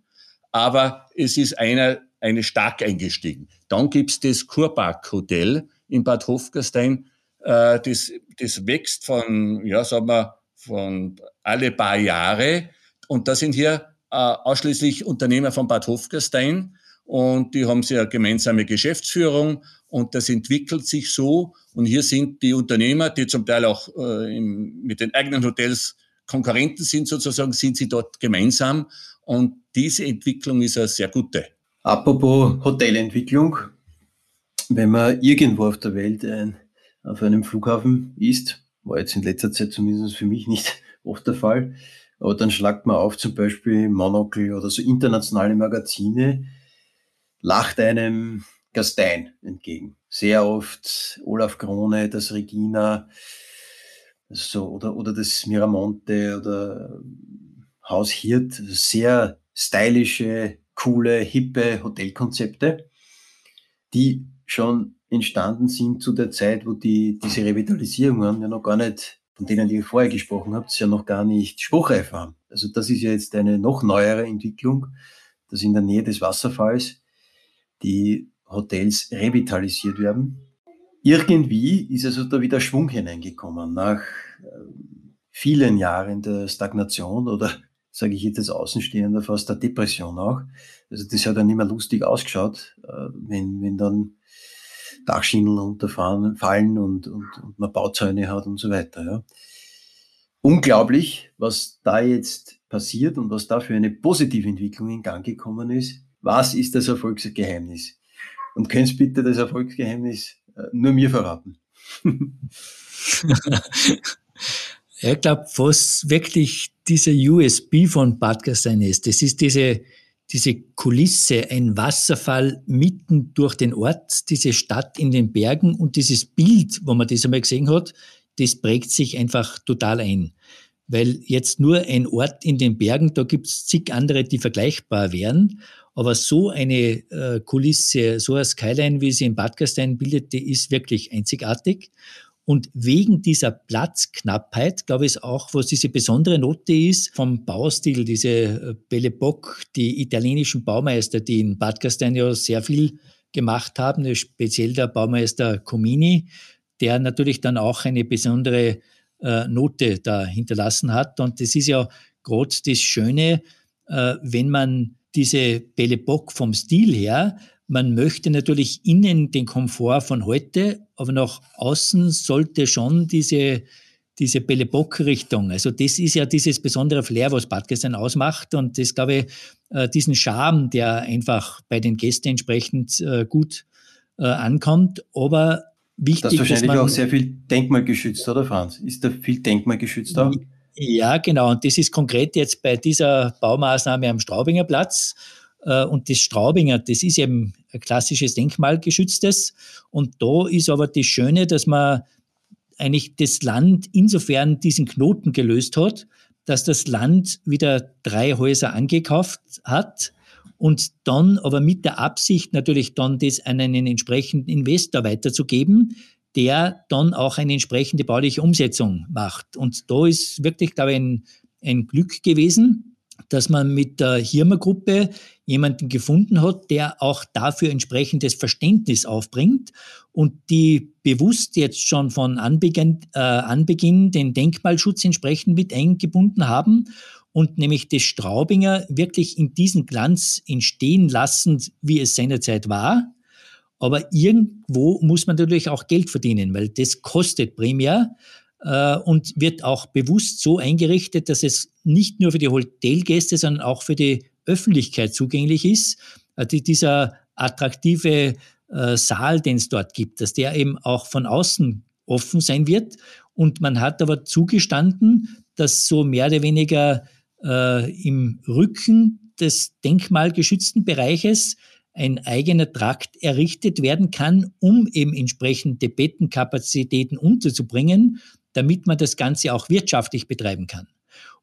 Speaker 3: aber es ist einer, eine stark eingestiegen. Dann gibt's das Kurpark Hotel in Bad Hofgastein. Äh, das, das wächst von, ja, sagen wir, von alle paar Jahre. Und da sind hier ausschließlich Unternehmer von Bad Hofgastein und die haben sehr gemeinsame Geschäftsführung und das entwickelt sich so. Und hier sind die Unternehmer, die zum Teil auch äh, im, mit den eigenen Hotels Konkurrenten sind sozusagen, sind sie dort gemeinsam. Und diese Entwicklung ist eine sehr gute.
Speaker 1: Apropos Hotelentwicklung, wenn man irgendwo auf der Welt ein, auf einem Flughafen ist, war jetzt in letzter Zeit zumindest für mich nicht oft der Fall, aber dann schlagt man auf zum Beispiel Monocle oder so internationale Magazine, lacht einem Gastein entgegen. Sehr oft Olaf Krone, das Regina, so, oder, oder das Miramonte oder Haus Hirt, sehr stylische, coole, hippe Hotelkonzepte, die schon entstanden sind zu der Zeit, wo die, diese Revitalisierungen ja noch gar nicht, von denen die ihr vorher gesprochen habt, ja noch gar nicht spruchreif waren. Also das ist ja jetzt eine noch neuere Entwicklung, dass in der Nähe des Wasserfalls die Hotels revitalisiert werden. Irgendwie ist also da wieder Schwung hineingekommen nach äh, vielen Jahren der Stagnation oder sage ich jetzt als Außenstehender fast der Depression auch. Also das hat dann nicht mehr lustig ausgeschaut, äh, wenn, wenn dann Dachschindeln unterfahren fallen und, und, und man Bauzäune hat und so weiter. Ja. unglaublich, was da jetzt passiert und was da für eine positive Entwicklung in Gang gekommen ist. Was ist das Erfolgsgeheimnis? Und könntest bitte das Erfolgsgeheimnis äh, nur mir verraten?
Speaker 2: ich glaube, was wirklich dieser USB von Bad Gastein ist, das ist diese, diese Kulisse, ein Wasserfall mitten durch den Ort, diese Stadt in den Bergen und dieses Bild, wo man das einmal gesehen hat, das prägt sich einfach total ein. Weil jetzt nur ein Ort in den Bergen, da gibt es zig andere, die vergleichbar wären. Aber so eine äh, Kulisse, so eine Skyline, wie sie in Bad Gastein bildet, die ist wirklich einzigartig. Und wegen dieser Platzknappheit, glaube ich auch, was diese besondere Note ist vom Baustil, diese äh, Belle Epoque, die italienischen Baumeister, die in Bad Gastein ja sehr viel gemacht haben, speziell der Baumeister Comini, der natürlich dann auch eine besondere äh, Note da hinterlassen hat. Und das ist ja gerade das Schöne, äh, wenn man diese Belle Epoque vom Stil her man möchte natürlich innen den Komfort von heute, aber nach außen sollte schon diese, diese Belle Epoque-Richtung, also das ist ja dieses besondere Flair, was Bad Gastein ausmacht und das, glaube ich, äh, diesen Charme, der einfach bei den Gästen entsprechend äh, gut äh, ankommt, aber wichtig
Speaker 1: Das ist wahrscheinlich auch sehr viel denkmalgeschützt, oder Franz? Ist da viel denkmalgeschützt da?
Speaker 2: Ja, genau. Und das ist konkret jetzt bei dieser Baumaßnahme am Straubinger Platz. Äh, und das Straubinger, das ist eben ein klassisches Denkmalgeschütztes. Und da ist aber das Schöne, dass man eigentlich das Land insofern diesen Knoten gelöst hat, dass das Land wieder drei Häuser angekauft hat und dann aber mit der Absicht natürlich dann das an einen entsprechenden Investor weiterzugeben, der dann auch eine entsprechende bauliche Umsetzung macht. Und da ist wirklich, glaube ich, ein, ein Glück gewesen, dass man mit der Hirmer-Gruppe jemanden gefunden hat, der auch dafür entsprechendes Verständnis aufbringt und die bewusst jetzt schon von Anbeginn, äh, Anbeginn den Denkmalschutz entsprechend mit eingebunden haben und nämlich das Straubinger wirklich in diesen Glanz entstehen lassen, wie es seinerzeit war. Aber irgendwo muss man natürlich auch Geld verdienen, weil das kostet primär und wird auch bewusst so eingerichtet, dass es nicht nur für die Hotelgäste, sondern auch für die Öffentlichkeit zugänglich ist. Also dieser attraktive äh, Saal, den es dort gibt, dass der eben auch von außen offen sein wird. Und man hat aber zugestanden, dass so mehr oder weniger äh, im Rücken des denkmalgeschützten Bereiches ein eigener Trakt errichtet werden kann, um eben entsprechende Bettenkapazitäten unterzubringen, damit man das Ganze auch wirtschaftlich betreiben kann.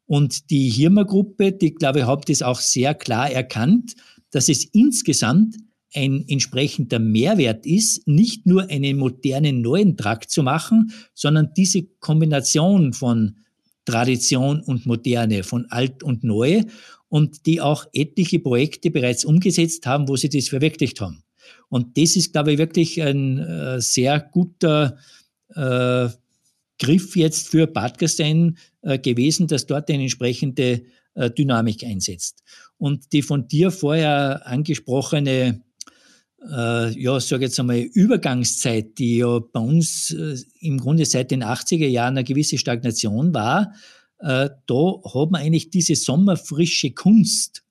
Speaker 2: Und die Hirmer-Gruppe, die glaube ich, hat das auch sehr klar erkannt, dass es insgesamt ein entsprechender Mehrwert ist, nicht nur einen modernen neuen Trakt zu machen, sondern diese Kombination von Tradition und Moderne, von alt und neu und die auch etliche Projekte bereits umgesetzt haben, wo sie das verwirklicht haben. Und das ist, glaube ich, wirklich ein äh, sehr guter äh, Griff jetzt für Gastein äh, gewesen, dass dort eine entsprechende äh, Dynamik einsetzt. Und die von dir vorher angesprochene äh, ja, sage jetzt einmal, Übergangszeit, die ja bei uns im Grunde seit den 80er Jahren eine gewisse Stagnation war, da hat man eigentlich diese sommerfrische Kunst,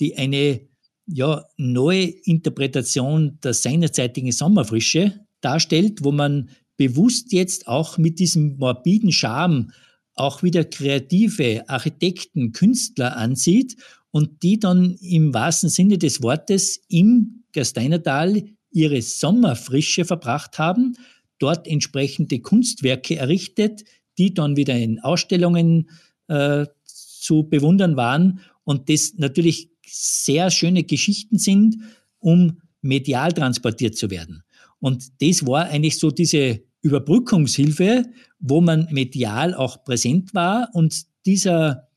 Speaker 2: die eine ja, neue Interpretation der seinerzeitigen Sommerfrische darstellt, wo man bewusst jetzt auch mit diesem morbiden Charme auch wieder kreative Architekten, Künstler ansieht und die dann im wahrsten Sinne des Wortes im Gasteinertal ihre Sommerfrische verbracht haben, dort entsprechende Kunstwerke errichtet, die dann wieder in Ausstellungen äh, zu bewundern waren und das natürlich sehr schöne Geschichten sind, um medial transportiert zu werden. Und das war eigentlich so diese Überbrückungshilfe, wo man medial auch präsent war und dieser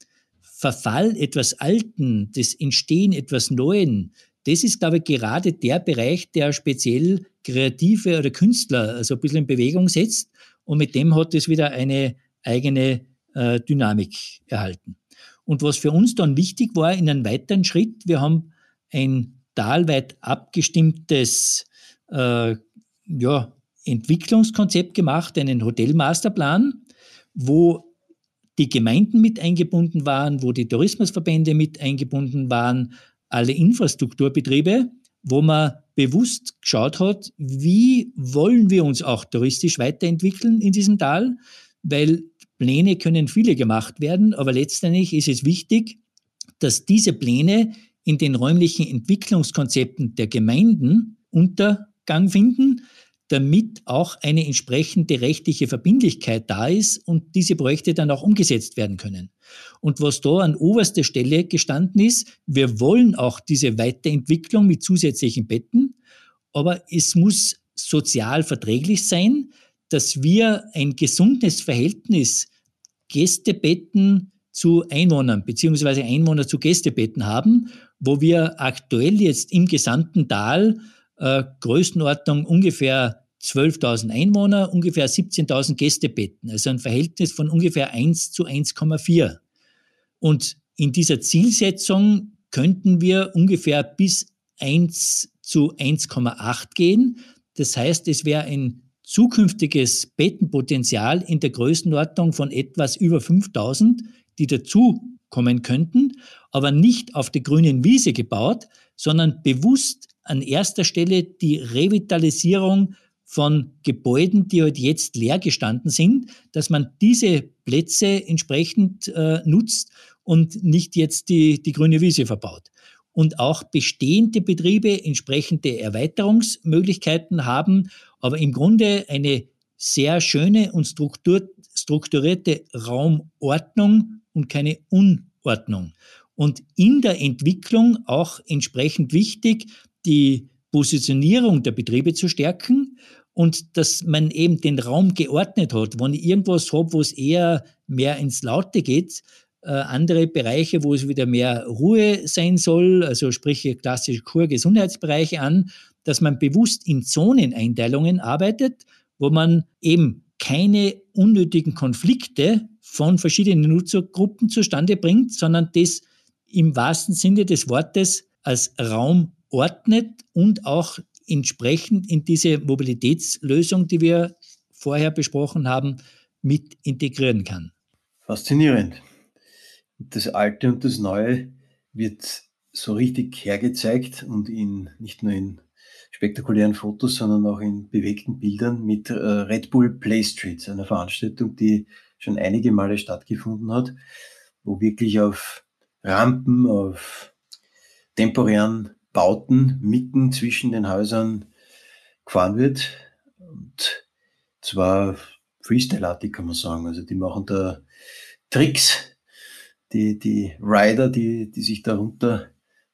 Speaker 2: Verfall etwas Alten, das Entstehen etwas Neuen, das ist, glaube ich, gerade der Bereich, der speziell Kreative oder Künstler also ein bisschen in Bewegung setzt. Und mit dem hat es wieder eine eigene äh, Dynamik erhalten. Und was für uns dann wichtig war in einem weiteren Schritt, wir haben ein talweit abgestimmtes äh, ja, Entwicklungskonzept gemacht, einen Hotelmasterplan, wo die Gemeinden mit eingebunden waren, wo die Tourismusverbände mit eingebunden waren, alle Infrastrukturbetriebe, wo man bewusst geschaut hat, wie wollen wir uns auch touristisch weiterentwickeln in diesem Tal, weil Pläne können viele gemacht werden, aber letztendlich ist es wichtig, dass diese Pläne in den räumlichen Entwicklungskonzepten der Gemeinden Untergang finden, damit auch eine entsprechende rechtliche Verbindlichkeit da ist und diese Projekte dann auch umgesetzt werden können. Und was da an oberster Stelle gestanden ist, wir wollen auch diese Weiterentwicklung mit zusätzlichen Betten, aber es muss sozial verträglich sein, dass wir ein gesundes Verhältnis Gästebetten zu Einwohnern beziehungsweise Einwohner zu Gästebetten haben, wo wir aktuell jetzt im gesamten Tal äh, Größenordnung ungefähr 12.000 Einwohner, ungefähr 17.000 Gästebetten, also ein Verhältnis von ungefähr 1 zu 1,4. Und in dieser Zielsetzung könnten wir ungefähr bis 1 zu 1,8 gehen. Das heißt, es wäre ein zukünftiges Bettenpotenzial in der Größenordnung von etwas über 5000, die dazukommen könnten, aber nicht auf der grünen Wiese gebaut, sondern bewusst an erster Stelle die Revitalisierung von Gebäuden, die halt jetzt leer gestanden sind, dass man diese Plätze entsprechend äh, nutzt und nicht jetzt die, die grüne Wiese verbaut. Und auch bestehende Betriebe entsprechende Erweiterungsmöglichkeiten haben, aber im Grunde eine sehr schöne und strukturierte Raumordnung und keine Unordnung. Und in der Entwicklung auch entsprechend wichtig, die Positionierung der Betriebe zu stärken und dass man eben den Raum geordnet hat. Wenn ich irgendwas habe, wo es eher mehr ins Laute geht, äh, andere Bereiche, wo es wieder mehr Ruhe sein soll, also sprich klassische Kur-Gesundheitsbereiche an, dass man bewusst in Zoneneinteilungen arbeitet, wo man eben keine unnötigen Konflikte von verschiedenen Nutzergruppen zustande bringt, sondern das im wahrsten Sinne des Wortes als Raum ordnet und auch entsprechend in diese Mobilitätslösung, die wir vorher besprochen haben, mit integrieren kann.
Speaker 1: Faszinierend. Das Alte und das Neue wird so richtig hergezeigt und in, nicht nur in spektakulären Fotos, sondern auch in bewegten Bildern mit äh, Red Bull Play Streets, einer Veranstaltung, die schon einige Male stattgefunden hat, wo wirklich auf Rampen, auf temporären Bauten mitten zwischen den Häusern gefahren wird. Und zwar Freestyle-artig kann man sagen. Also die machen da Tricks, die, die Rider, die, die sich darunter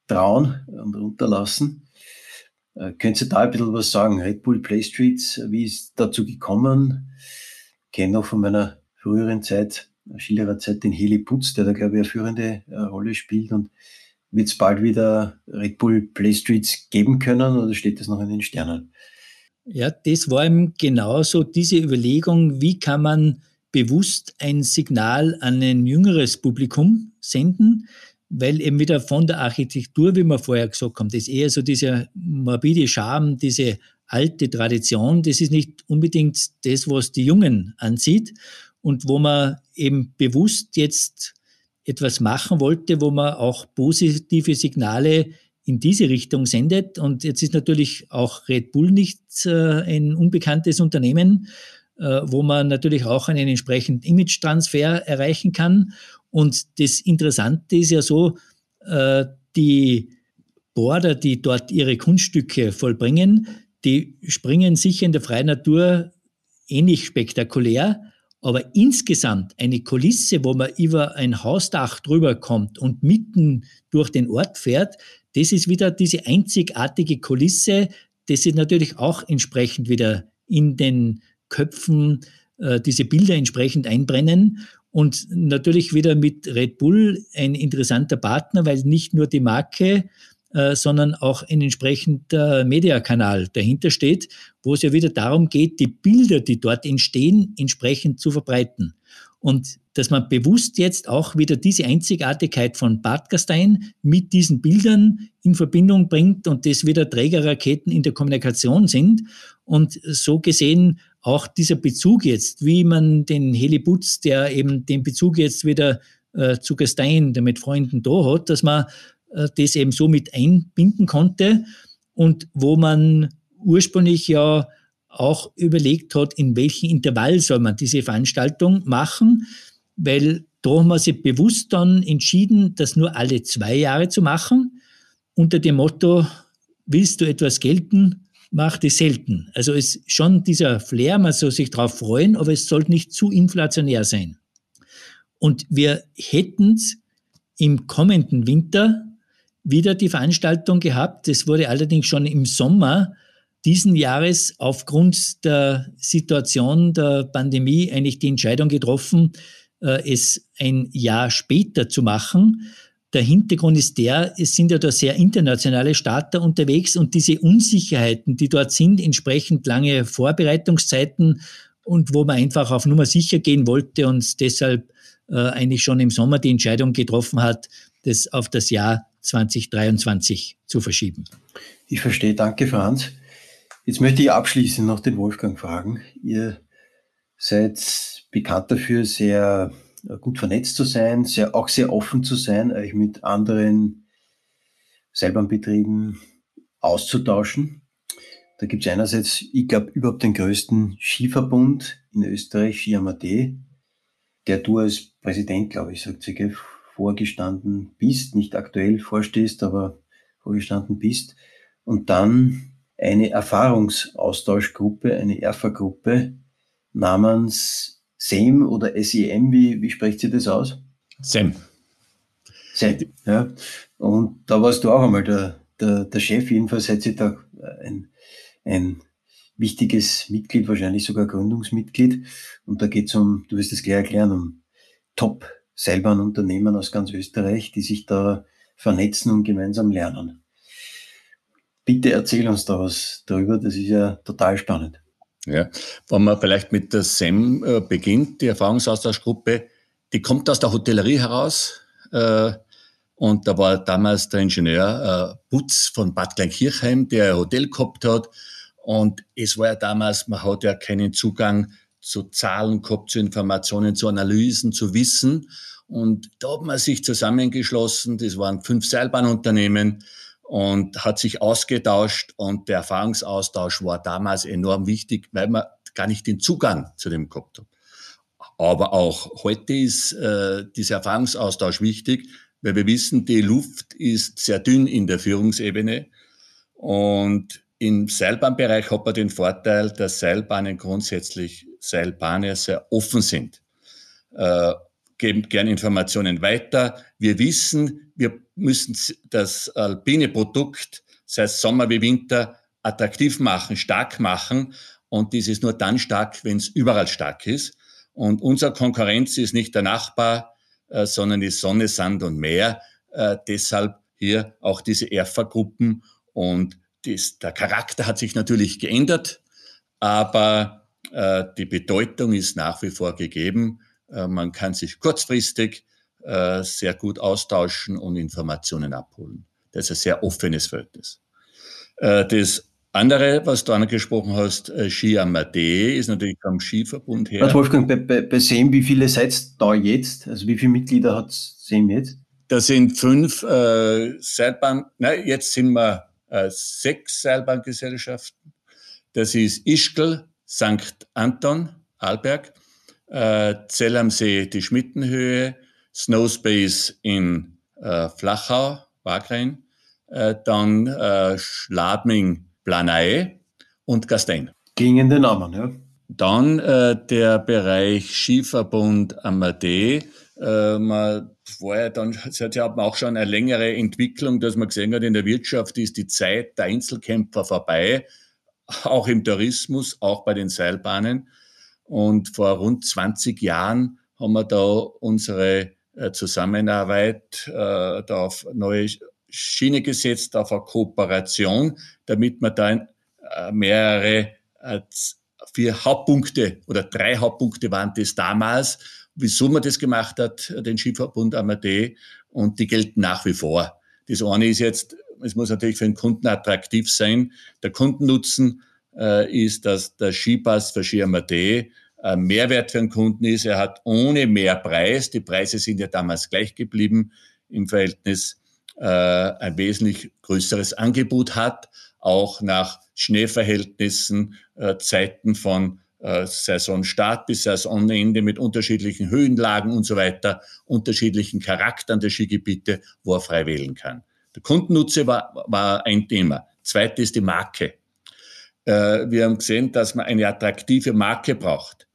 Speaker 1: trauen und runterlassen. Äh, könnt ihr da ein bisschen was sagen? Red Bull Play Streets, wie ist dazu gekommen? Ich kenne noch von meiner früheren Zeit, Schillererzeit, den Heli Putz, der da, glaube ich, eine führende äh, Rolle spielt und wird es bald wieder Red Bull Play Streets geben können oder steht das noch in den Sternen?
Speaker 2: Ja, das war eben genauso diese Überlegung, wie kann man bewusst ein Signal an ein jüngeres Publikum senden, weil eben wieder von der Architektur, wie wir vorher gesagt haben, das ist eher so dieser morbide Charme, diese alte Tradition, das ist nicht unbedingt das, was die Jungen anzieht und wo man eben bewusst jetzt etwas machen wollte, wo man auch positive Signale in diese Richtung sendet. Und jetzt ist natürlich auch Red Bull nicht äh, ein unbekanntes Unternehmen, äh, wo man natürlich auch einen entsprechenden Image-Transfer erreichen kann. Und das Interessante ist ja so, äh, die Border, die dort ihre Kunststücke vollbringen, die springen sicher in der freien Natur ähnlich spektakulär, aber insgesamt eine Kulisse, wo man über ein Hausdach drüber kommt und mitten durch den Ort fährt, das ist wieder diese einzigartige Kulisse, das ist natürlich auch entsprechend wieder in den Köpfen äh, diese Bilder entsprechend einbrennen. Und natürlich wieder mit Red Bull ein interessanter Partner, weil nicht nur die Marke äh, sondern auch ein entsprechender Mediakanal dahinter steht, wo es ja wieder darum geht, die Bilder, die dort entstehen, entsprechend zu verbreiten. Und dass man bewusst jetzt auch wieder diese Einzigartigkeit von Bad Gastein mit diesen Bildern in Verbindung bringt und das wieder Trägerraketen in der Kommunikation sind. Und so gesehen auch dieser Bezug jetzt, wie man den Heli Butz, der eben den Bezug jetzt wieder äh, zu Gastein, der mit Freunden da hat, dass man das eben so mit einbinden konnte und wo man ursprünglich ja auch überlegt hat, in welchem Intervall soll man diese Veranstaltung machen, weil da haben wir sich bewusst dann entschieden, das nur alle zwei Jahre zu machen, unter dem Motto, willst du etwas gelten, mach das selten. Also es ist schon dieser Flair, man soll sich darauf freuen, aber es sollte nicht zu inflationär sein. Und wir hätten im kommenden Winter wieder die Veranstaltung gehabt. Das wurde allerdings schon im Sommer diesen Jahres aufgrund der Situation der Pandemie eigentlich die Entscheidung getroffen, äh, es ein Jahr später zu machen. Der Hintergrund ist der, es sind ja da sehr internationale Starter unterwegs und diese Unsicherheiten, die dort sind, entsprechend lange Vorbereitungszeiten und wo man einfach auf Nummer sicher gehen wollte und deshalb äh, eigentlich schon im Sommer die Entscheidung getroffen hat, das auf das Jahr 2023 zu verschieben.
Speaker 1: Ich verstehe, danke Franz. Jetzt möchte ich abschließend noch den Wolfgang fragen. Ihr seid bekannt dafür, sehr gut vernetzt zu sein, sehr, auch sehr offen zu sein, euch mit anderen Seilbahnbetrieben auszutauschen. Da gibt es einerseits, ich glaube, überhaupt den größten Skiverbund in Österreich, Ski der du als Präsident, glaube ich, sagt sie, vorgestanden bist, nicht aktuell vorstehst, aber vorgestanden bist. Und dann eine Erfahrungsaustauschgruppe, eine ERFA-Gruppe namens SEM oder SEM, wie, wie spricht sie das aus?
Speaker 3: SEM.
Speaker 1: SEM, ja. Und da warst du auch einmal der, der, der Chef, jedenfalls seid ihr da ein, ein wichtiges Mitglied, wahrscheinlich sogar Gründungsmitglied. Und da geht es um, du wirst es gleich erklären, um Top-Seilbahnunternehmen aus ganz Österreich, die sich da vernetzen und gemeinsam lernen. Bitte erzähl uns da was darüber, das ist ja total spannend.
Speaker 3: Ja, wenn man vielleicht mit der SEM äh, beginnt, die Erfahrungsaustauschgruppe, die kommt aus der Hotellerie heraus. Äh, und da war damals der Ingenieur äh, Butz von Bad Kleinkirchheim, der ein Hotel gehabt hat. Und es war ja damals, man hat ja keinen Zugang zu Zahlen gehabt, zu Informationen, zu Analysen, zu Wissen. Und da hat man sich zusammengeschlossen. Das waren fünf Seilbahnunternehmen und hat sich ausgetauscht und der Erfahrungsaustausch war damals enorm wichtig, weil man gar nicht den Zugang zu dem gehabt hat. Aber auch heute ist äh, dieser Erfahrungsaustausch wichtig, weil wir wissen, die Luft ist sehr dünn in der Führungsebene und im Seilbahnbereich hat man den Vorteil, dass Seilbahnen grundsätzlich Seilbahnen sehr offen sind. Äh, geben gerne Informationen weiter. Wir wissen, wir müssen das alpine Produkt, sei es Sommer wie Winter, attraktiv machen, stark machen. Und dies ist nur dann stark, wenn es überall stark ist. Und unsere Konkurrenz ist nicht der Nachbar, äh, sondern die Sonne, Sand und Meer. Äh, deshalb hier auch diese ERFA-Gruppen. Und das, der Charakter hat sich natürlich geändert, aber die Bedeutung ist nach wie vor gegeben. Äh, man kann sich kurzfristig äh, sehr gut austauschen und Informationen abholen. Das ist ein sehr offenes Verhältnis. Äh, das andere, was du angesprochen hast, Ski Amadee, ist natürlich vom Skiverbund her.
Speaker 1: Wolfgang, bei, bei, bei SEM, wie viele seid da jetzt? Also wie viele Mitglieder hat SEM jetzt?
Speaker 3: Da sind fünf äh, Seilbahn, nein, jetzt sind wir äh, sechs Seilbahngesellschaften. Das ist Ischgl, St. Anton, Arlberg, äh, Zell am See, die Schmittenhöhe, Snowspace in äh, Flachau, Wagrain, äh, dann äh, Schladming, Planei und Gastein.
Speaker 1: Gingen den Namen, ja.
Speaker 3: Dann äh, der Bereich Skiverbund Amadee. Äh, man ja dann, es hat ja auch schon eine längere Entwicklung, dass man gesehen hat, in der Wirtschaft ist die Zeit der Einzelkämpfer vorbei, auch im Tourismus, auch bei den Seilbahnen. Und vor rund 20 Jahren haben wir da unsere äh, Zusammenarbeit äh, da auf neue Schiene gesetzt, auf eine Kooperation, damit wir da äh, mehrere, vier Hauptpunkte oder drei Hauptpunkte waren das damals, wieso man das gemacht hat, den Skiverbund Amadee, und die gelten nach wie vor. Das eine ist jetzt, es muss natürlich für den Kunden attraktiv sein, der Kundennutzen, äh, ist, dass der Skipass für Ski Amadee ein Mehrwert für den Kunden ist. Er hat ohne mehr Preis, die Preise sind ja damals gleich geblieben im Verhältnis, äh, ein wesentlich größeres Angebot hat, auch nach Schneeverhältnissen, äh, Zeiten von äh, Saisonstart bis Saisonende mit unterschiedlichen Höhenlagen und so weiter, unterschiedlichen Charakteren der Skigebiete, wo er frei wählen kann. Der Kundennutze war, war ein Thema. Zweite ist die Marke. Äh, wir haben gesehen, dass man eine attraktive Marke braucht.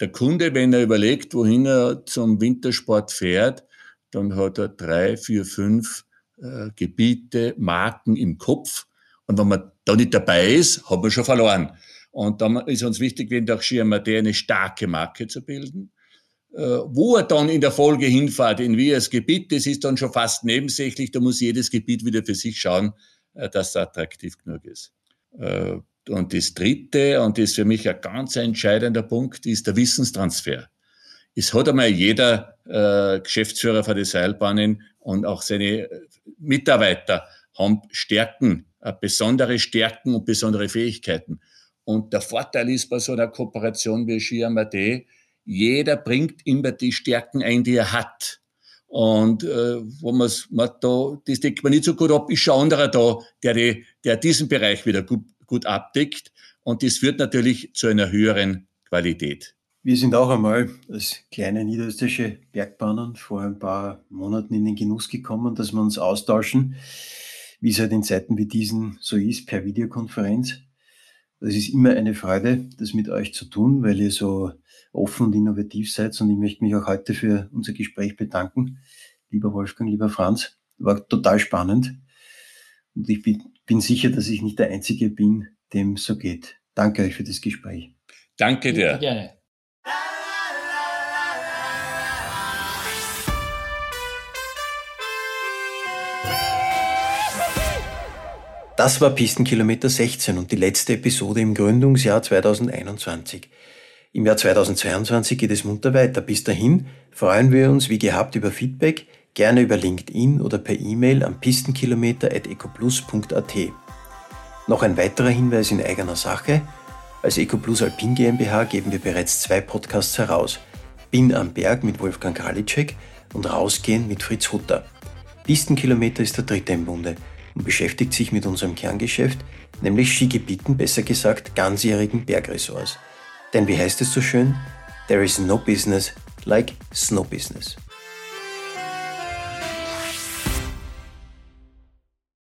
Speaker 3: Der Kunde, wenn er überlegt, wohin er zum Wintersport fährt, dann hat er drei, vier, fünf äh, Gebiete, Marken im Kopf. Und wenn man da nicht dabei ist, hat man schon verloren. Und dann ist uns wichtig, wenn der Schirmaté eine starke Marke zu bilden. Äh, wo er dann in der Folge hinfährt, in wie das Gebiet, das ist dann schon fast nebensächlich. Da muss jedes Gebiet wieder für sich schauen, äh, dass es attraktiv genug ist. Äh, und das Dritte, und das ist für mich ein ganz entscheidender Punkt, ist der Wissenstransfer. Es hat einmal jeder Geschäftsführer von den Seilbahnen und auch seine Mitarbeiter haben Stärken, besondere Stärken und besondere Fähigkeiten. Und der Vorteil ist bei so einer Kooperation wie Ski Amadee, jeder bringt immer die Stärken ein, die er hat. Und äh, wo man's, man da, das deckt man nicht so gut ab, ist schon anderer da, der, die, der diesen Bereich wieder gut, gut abdeckt. Und das führt natürlich zu einer höheren Qualität.
Speaker 1: Wir sind auch einmal als kleine niederösterreichische Bergbahnen vor ein paar Monaten in den Genuss gekommen, dass wir uns austauschen, wie es halt in Zeiten wie diesen so ist, per Videokonferenz. Es ist immer eine Freude, das mit euch zu tun, weil ihr so offen und innovativ seid. Und ich möchte mich auch heute für unser Gespräch bedanken. Lieber Wolfgang, lieber Franz, war total spannend. Und ich bin, bin sicher, dass ich nicht der Einzige bin, dem so geht. Danke euch für das Gespräch.
Speaker 3: Danke dir. Gerne.
Speaker 1: Das war Pistenkilometer 16 und die letzte Episode im Gründungsjahr 2021. Im Jahr 2022 geht es munter weiter. Bis dahin freuen wir uns wie gehabt über Feedback, gerne über LinkedIn oder per E-Mail an pistenkilometer.ecoplus.at. Noch ein weiterer Hinweis in eigener Sache. Als EcoPlus Alpin GmbH geben wir bereits zwei Podcasts heraus. Bin am Berg mit Wolfgang Kralitschek und Rausgehen mit Fritz Hutter. Pistenkilometer ist der dritte im Bunde und beschäftigt sich mit unserem Kerngeschäft, nämlich Skigebieten, besser gesagt ganzjährigen Bergressorts. Denn wie heißt es so schön? There is no business like snow business.